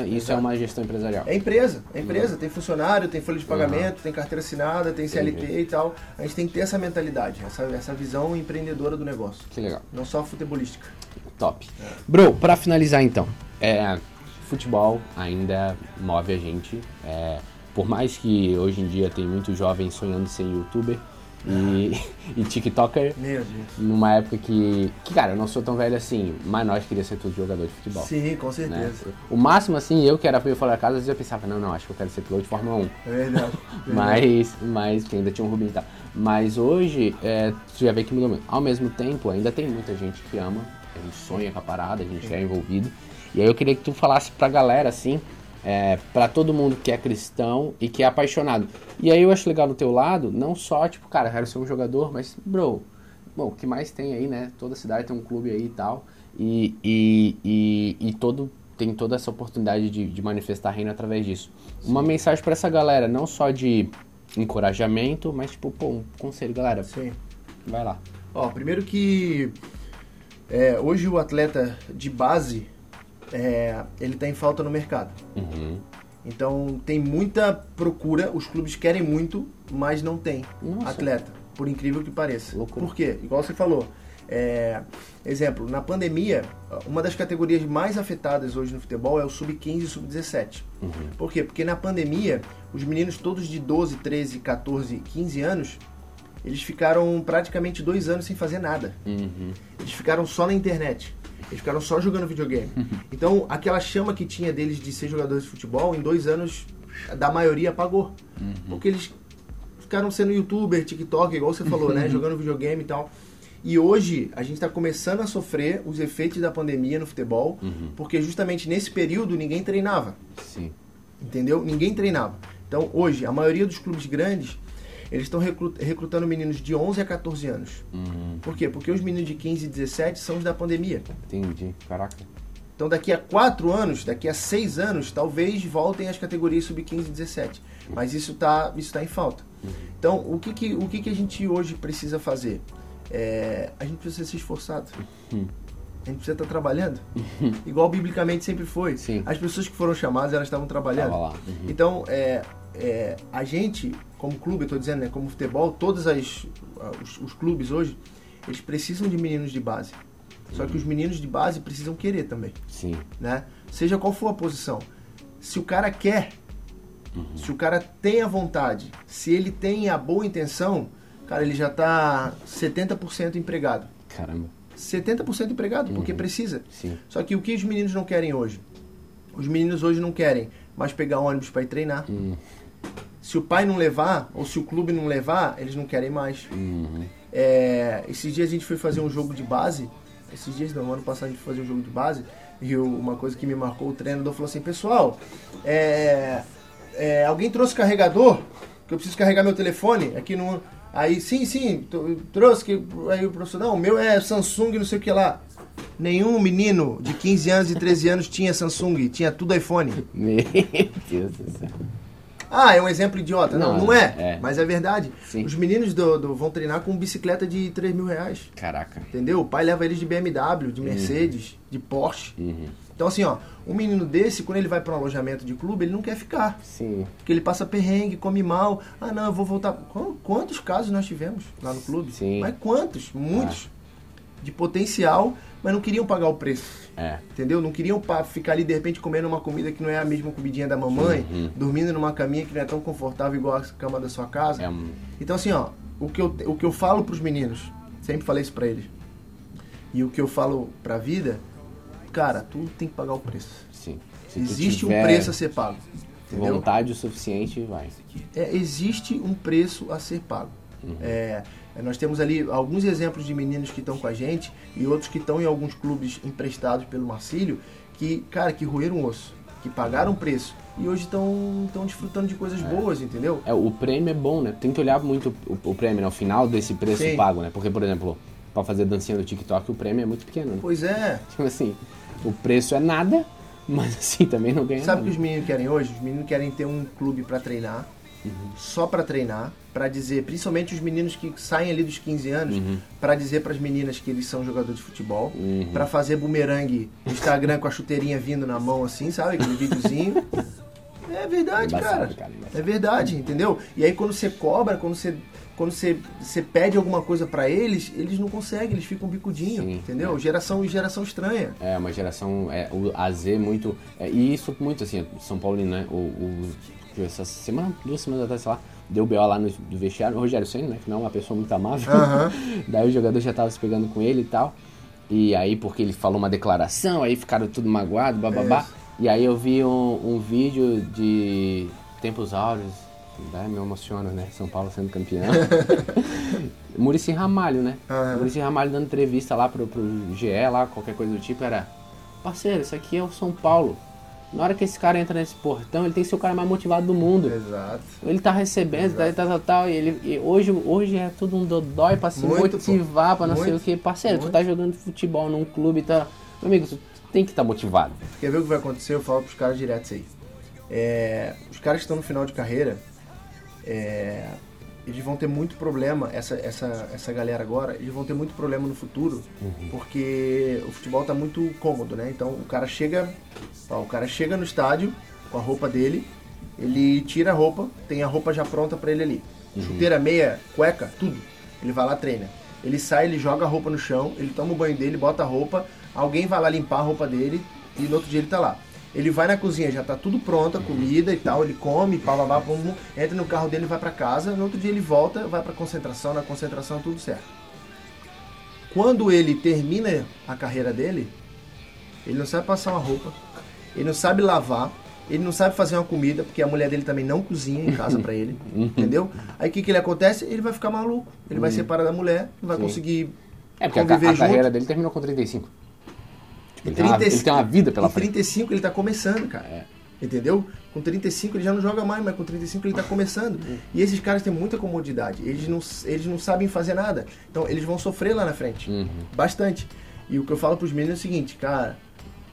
Isso
Exato.
é uma gestão empresarial.
É empresa, é
Uhum.
empresa, tem funcionário, tem folha de pagamento, tem carteira assinada, tem CLT
Entendi.
e tal. A gente tem que ter essa mentalidade, essa, essa visão empreendedora do negócio,
Que legal.
não só futebolística.
Top. Bro, pra finalizar então, é, futebol ainda move a gente. é, por mais que hoje em dia tem muitos jovens sonhando ser youtuber e, e tiktoker,
Meu Deus.
numa época que, que, cara, eu não sou tão velho assim, mas nós queríamos ser tudo jogador de futebol.
Sim, com
né?
certeza.
O máximo, assim, eu que era meio fora da casa, às vezes eu pensava, não, não, acho que eu quero ser piloto de Fórmula 1.
É verdade. verdade.
Mas, mas que ainda tinha um Rubinho e tal. Mas hoje, é, tu já vê que mudou muito. Ao mesmo tempo, ainda tem muita gente que ama, a gente sonha com a parada, a gente é envolvido. E aí eu queria que tu falasse pra galera, assim, é, para todo mundo que é cristão e que é apaixonado. E aí eu acho legal no teu lado, não só, tipo, cara, quero ser um jogador, mas, bro, bom, o que mais tem aí, né? Toda cidade tem um clube aí e tal. E, e, e, e todo, tem toda essa oportunidade de, de manifestar reino através disso. Sim. Uma mensagem para essa galera, não só de encorajamento, mas tipo, pô, um conselho, galera.
Sim.
Vai lá.
Ó, primeiro que é, hoje o atleta de base, é, ele tá em falta no mercado.
Uhum.
Então tem muita procura, os clubes querem muito, mas não tem Nossa. atleta, por incrível que pareça.
Loucura.
Por quê? Igual você falou. É, exemplo, na pandemia, uma das categorias mais afetadas hoje no futebol é o sub-15 e sub-17.
Uhum.
Por quê? Porque na pandemia, os meninos todos de 12, 13, 14, 15 anos, eles ficaram praticamente dois anos sem fazer nada.
Uhum.
Eles ficaram só na internet. Eles ficaram só jogando videogame. Então, aquela chama que tinha deles de ser jogadores de futebol, em dois anos, da maioria apagou.
Uhum.
Porque eles ficaram sendo youtuber, TikTok, igual você falou, né? Jogando videogame e tal. E hoje a gente está começando a sofrer os efeitos da pandemia no futebol,
uhum.
porque justamente nesse período ninguém treinava.
Sim.
Entendeu? Ninguém treinava. Então hoje, a maioria dos clubes grandes, eles estão recrutando meninos de 11 a 14 anos.
Uhum.
Por quê? Porque os meninos de 15 e 17 são os da pandemia.
Entendi. Caraca.
Então daqui a 4 anos, daqui a 6 anos, talvez voltem as categorias sub-15 e 17. Mas isso está isso tá em falta.
Uhum.
Então, o que, que, o que, que a gente hoje precisa fazer? é, a gente precisa ser esforçado.
Uhum.
A gente precisa estar trabalhando. Igual biblicamente sempre foi.
Sim.
As pessoas que foram chamadas, elas estavam trabalhando.
Uhum.
Então, é, é, a gente, como clube, eu estou dizendo, né, como futebol, todos as, os, os, clubes hoje, eles precisam de meninos de base. Só que os meninos de base precisam querer também.
Sim.
Né? Seja qual for a posição. Se o cara quer,
uhum.
se o cara tem a vontade, se ele tem a boa intenção, cara, ele já está 70% empregado.
Caramba.
70% empregado,
uhum.
porque precisa.
Sim.
Só que o que os meninos não querem hoje? Os meninos hoje não querem mais pegar ônibus para ir treinar.
Uhum.
Se o pai não levar, ou se o clube não levar, eles não querem mais.
Uhum.
É, esses dias a gente foi fazer um jogo de base. Esses dias, não, ano passado a gente foi fazer um jogo de base. E eu, uma coisa que me marcou, o treinador falou assim: Pessoal, é, é, alguém trouxe carregador? Que eu preciso carregar meu telefone aqui no. Aí, sim, sim, trouxe que. Aí o professor, não, o meu é Samsung, não sei o que lá. Nenhum menino de 15 anos e 13 anos tinha Samsung, tinha tudo iPhone.
Meu Deus do céu.
Ah, é um exemplo idiota. Não, não, não é,
é,
Mas é verdade.
Sim.
Os meninos do, do, vão treinar com bicicleta de 3 mil reais.
Caraca.
Entendeu? O pai leva eles de BMW, de Mercedes, uhum. de Porsche.
Uhum.
Então, assim, ó, um menino desse, quando ele vai para um alojamento de clube, ele não quer ficar.
Sim.
Porque ele passa perrengue, come mal. Ah, não, eu vou voltar. Quantos casos nós tivemos lá no clube?
Sim.
Mas quantos? Muitos. De potencial, mas não queriam pagar o preço.
É.
Entendeu? Não queriam ficar ali, de repente, comendo uma comida que não é a mesma comidinha da mamãe,
uhum.
dormindo numa caminha que não é tão confortável igual a cama da sua casa.
É.
Então, assim, ó, o que eu, o que eu falo pros meninos, sempre falei isso pra eles, e o que eu falo pra vida cara, tudo tem que pagar o preço.
Sim.
Se existe um preço a ser pago.
Entendeu? Vontade o suficiente, vai.
É, existe um preço a ser pago.
Uhum.
É, nós temos ali alguns exemplos de meninos que estão com a gente e outros que estão em alguns clubes emprestados pelo Marcílio que, cara, que roeram osso, que pagaram preço e hoje estão desfrutando de coisas
é.
boas, entendeu?
É, o prêmio é bom, né? Tem que olhar muito o, o prêmio no né? final desse preço
Sim.
pago, né? Porque, por exemplo, para fazer dancinha no TikTok, o prêmio é muito pequeno, né?
Pois é.
Tipo assim, o preço é nada, mas assim também não ganha
Sabe o que os meninos querem hoje? Os meninos querem ter um clube para treinar,
uhum.
só para treinar, para dizer, principalmente os meninos que saem ali dos 15 anos,
uhum.
para dizer para as meninas que eles são jogadores de futebol,
uhum.
para fazer bumerangue no Instagram com a chuteirinha vindo na mão assim, sabe? Aquele videozinho. É verdade, cara.
cara
É verdade, entendeu? E aí quando você cobra, quando você quando você, você pede alguma coisa para eles, eles não conseguem, eles ficam bicudinho,
Sim,
entendeu?
é.
Geração geração estranha.
É, uma geração, é, o AZ muito. É, e isso muito assim, São Paulino, né? O, o, essa semana, duas semanas atrás, sei lá, deu BO lá no, no vestiário, o Rogério Senna, né? Que não é uma pessoa muito amável.
Uhum.
Daí o jogador já tava se pegando com ele e tal. E aí, porque ele falou uma declaração, aí ficaram tudo magoado, bababá.
É
e aí eu vi um, um vídeo de Tempos Áureos, né, me emociona, né? São Paulo sendo campeão. Murici Ramalho, né?
Uhum.
Murici Ramalho dando entrevista lá pro, pro GE, lá, qualquer coisa do tipo, era. Parceiro, isso aqui é o São Paulo. Na hora que esse cara entra nesse portão, ele tem que ser o cara mais motivado do mundo.
Exato.
Ele tá recebendo, tal, tal, tal, tal, e ele e hoje, hoje é tudo um dodói pra se
Muito,
motivar, pra não sei
Muito.
o que. Parceiro, tu
Muito.
tá jogando futebol num clube, tá. Meu amigo, tu tem que estar motivado.
Quer ver o que vai acontecer? Eu falo pros caras direto isso aí. É, os caras que estão no final de carreira, é, eles vão ter muito problema, essa, essa, essa galera agora, eles vão ter muito problema no futuro, porque o futebol tá muito cômodo, né? Então o cara chega, ó, o cara chega no estádio com a roupa dele, ele tira a roupa, tem a roupa já pronta pra ele ali. Chuteira, meia, cueca, tudo. Ele vai lá, treina. Ele sai, ele joga a roupa no chão, ele toma o banho dele, bota a roupa, alguém vai lá limpar a roupa dele e no outro dia ele tá lá. Ele vai na cozinha, já tá tudo pronto, a comida e tal, ele come, pá, pum, entra no carro dele, vai pra casa, no outro dia ele volta, vai pra concentração, na concentração tudo certo. Quando ele termina a carreira dele, ele não sabe passar uma roupa, ele não sabe lavar, ele não sabe fazer uma comida, porque a mulher dele também não cozinha em casa pra ele, entendeu? Aí o que que ele acontece? Ele vai ficar maluco, ele vai separar da mulher, não vai
Sim.
conseguir
É, porque a, a
junto.
carreira dele terminou com 35. Ele, tem uma,
35
ele tem uma vida pela frente.
35 ele tá começando, cara.
É.
Entendeu? Com 35 ele já não joga mais, mas com 35 ele tá começando. E esses caras têm muita comodidade. Eles não, eles não sabem fazer nada. Então eles vão sofrer lá na frente.
Uhum.
Bastante. E o que eu falo pros meninos é o seguinte, cara,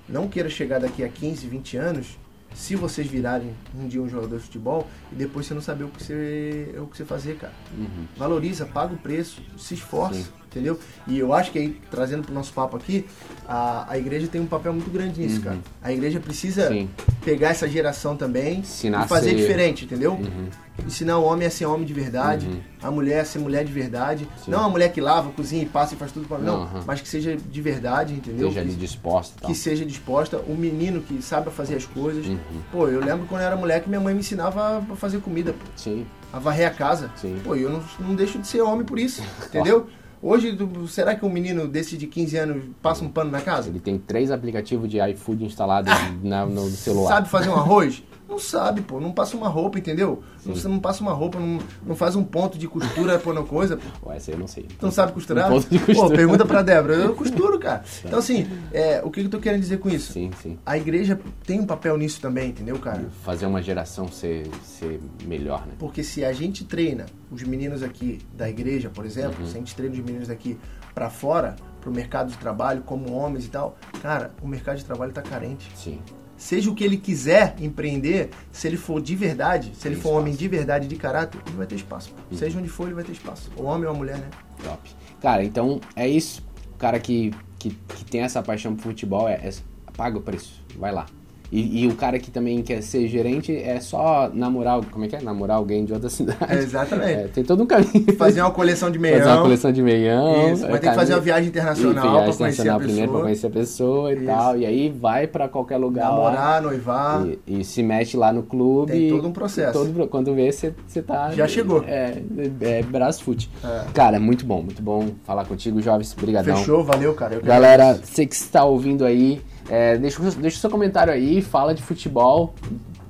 não queira chegar daqui a 15, 20 anos, se vocês virarem um dia um jogador de futebol e depois você não saber o que você, o que você fazer, cara.
Uhum.
Valoriza, paga o preço, se esforça,
Sim.
Entendeu? E eu acho que aí, trazendo pro nosso papo aqui, a, a igreja tem um papel muito grande nisso, cara. A igreja precisa
Uhum. Sim.
pegar essa geração também
Ensinar
e fazer
ser-
diferente, entendeu?
Uhum.
Ensinar o homem a ser homem de verdade, a mulher a ser mulher de verdade.
Sim.
Não a mulher que lava, cozinha e passa e faz tudo pra não,
Não,
mas que seja de verdade, entendeu?
Ali
que,
disposta tal.
que seja disposta, o menino que saiba fazer as coisas.
Uhum.
Pô, eu lembro quando eu era moleque, minha mãe me ensinava a fazer comida, pô,
Sim.
a varrer a casa.
Sim.
Pô, e eu não, não deixo de ser homem por isso, entendeu? Hoje, será que um menino desse de 15 anos passa um pano na casa?
Ele tem três aplicativos de iFood instalados na- no celular.
Sabe fazer um arroz? Não sabe, pô. Não passa uma roupa, entendeu? Não, você não passa uma roupa, não, não faz um ponto de costura por uma coisa. pô.
Ué, essa aí eu não sei.
Tu não sabe costurar?
Um ponto de costura.
Pô, pergunta pra Débora. Eu costuro, cara. Então, assim, é, o que que eu tô querendo dizer com isso?
Sim, sim.
A igreja tem um papel nisso também, entendeu, cara?
Fazer uma geração ser, ser melhor, né?
Porque se a gente treina os meninos aqui da igreja, por exemplo,
Uhum.
se a gente treina os meninos aqui pra fora, pro mercado de trabalho, como homens e tal, cara, o mercado de trabalho tá carente.
Sim.
Seja o que ele quiser empreender, se ele for de verdade, se ele for um homem de verdade, de caráter, ele vai ter espaço. Seja onde for, ele vai ter espaço. O homem ou a mulher, né?
Top. Cara, então é isso. O cara que, que, que tem essa paixão por futebol é, é- paga o preço. Vai lá. E, e o cara que também quer ser gerente é só namorar, como é que é? Namorar alguém de outra cidade.
É, exatamente.
É, tem todo um caminho.
Fazer uma coleção de meião.
Fazer uma coleção de meião.
Isso,
é,
vai ter que fazer uma viagem internacional pra conhecer a
internacional primeiro pra
pessoa.
conhecer a pessoa e
Isso.
tal. E aí vai pra qualquer lugar lá.
Namorar, noivar.
E, e se mete lá no clube.
Tem todo um processo.
todo- quando vê, você tá.
Já chegou.
É, é, é Brasfoot.
É.
Cara, muito bom, muito bom falar contigo, Jovens. Obrigadão.
Fechou, valeu, cara.
Galera, você que está ouvindo aí, é, deixa, deixa o seu comentário aí, fala de futebol.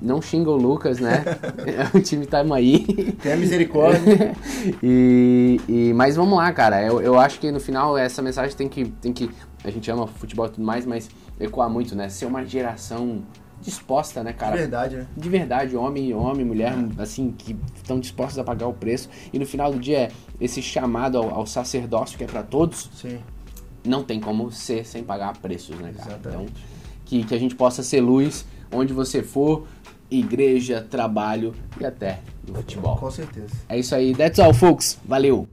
Não xinga o Lucas, né? o time tá aí.
Tenha misericórdia.
e, e- mas vamos lá, cara. Eu, eu acho que no final essa mensagem tem que, tem que. A gente ama futebol e tudo mais, mas ecoar muito, né? Ser uma geração disposta, né,
De
cara?
verdade, né?
De verdade, homem, homem, mulher, assim, que estão dispostos a pagar o preço. E no final do dia, é esse chamado ao, ao sacerdócio que é pra todos,
Sim.
Não tem como ser sem pagar preços, né, cara?
Exatamente.
Então, que, que a gente possa ser luz onde você for, igreja, trabalho e até no futebol.
Com certeza.
É isso aí. That's all, folks. Valeu!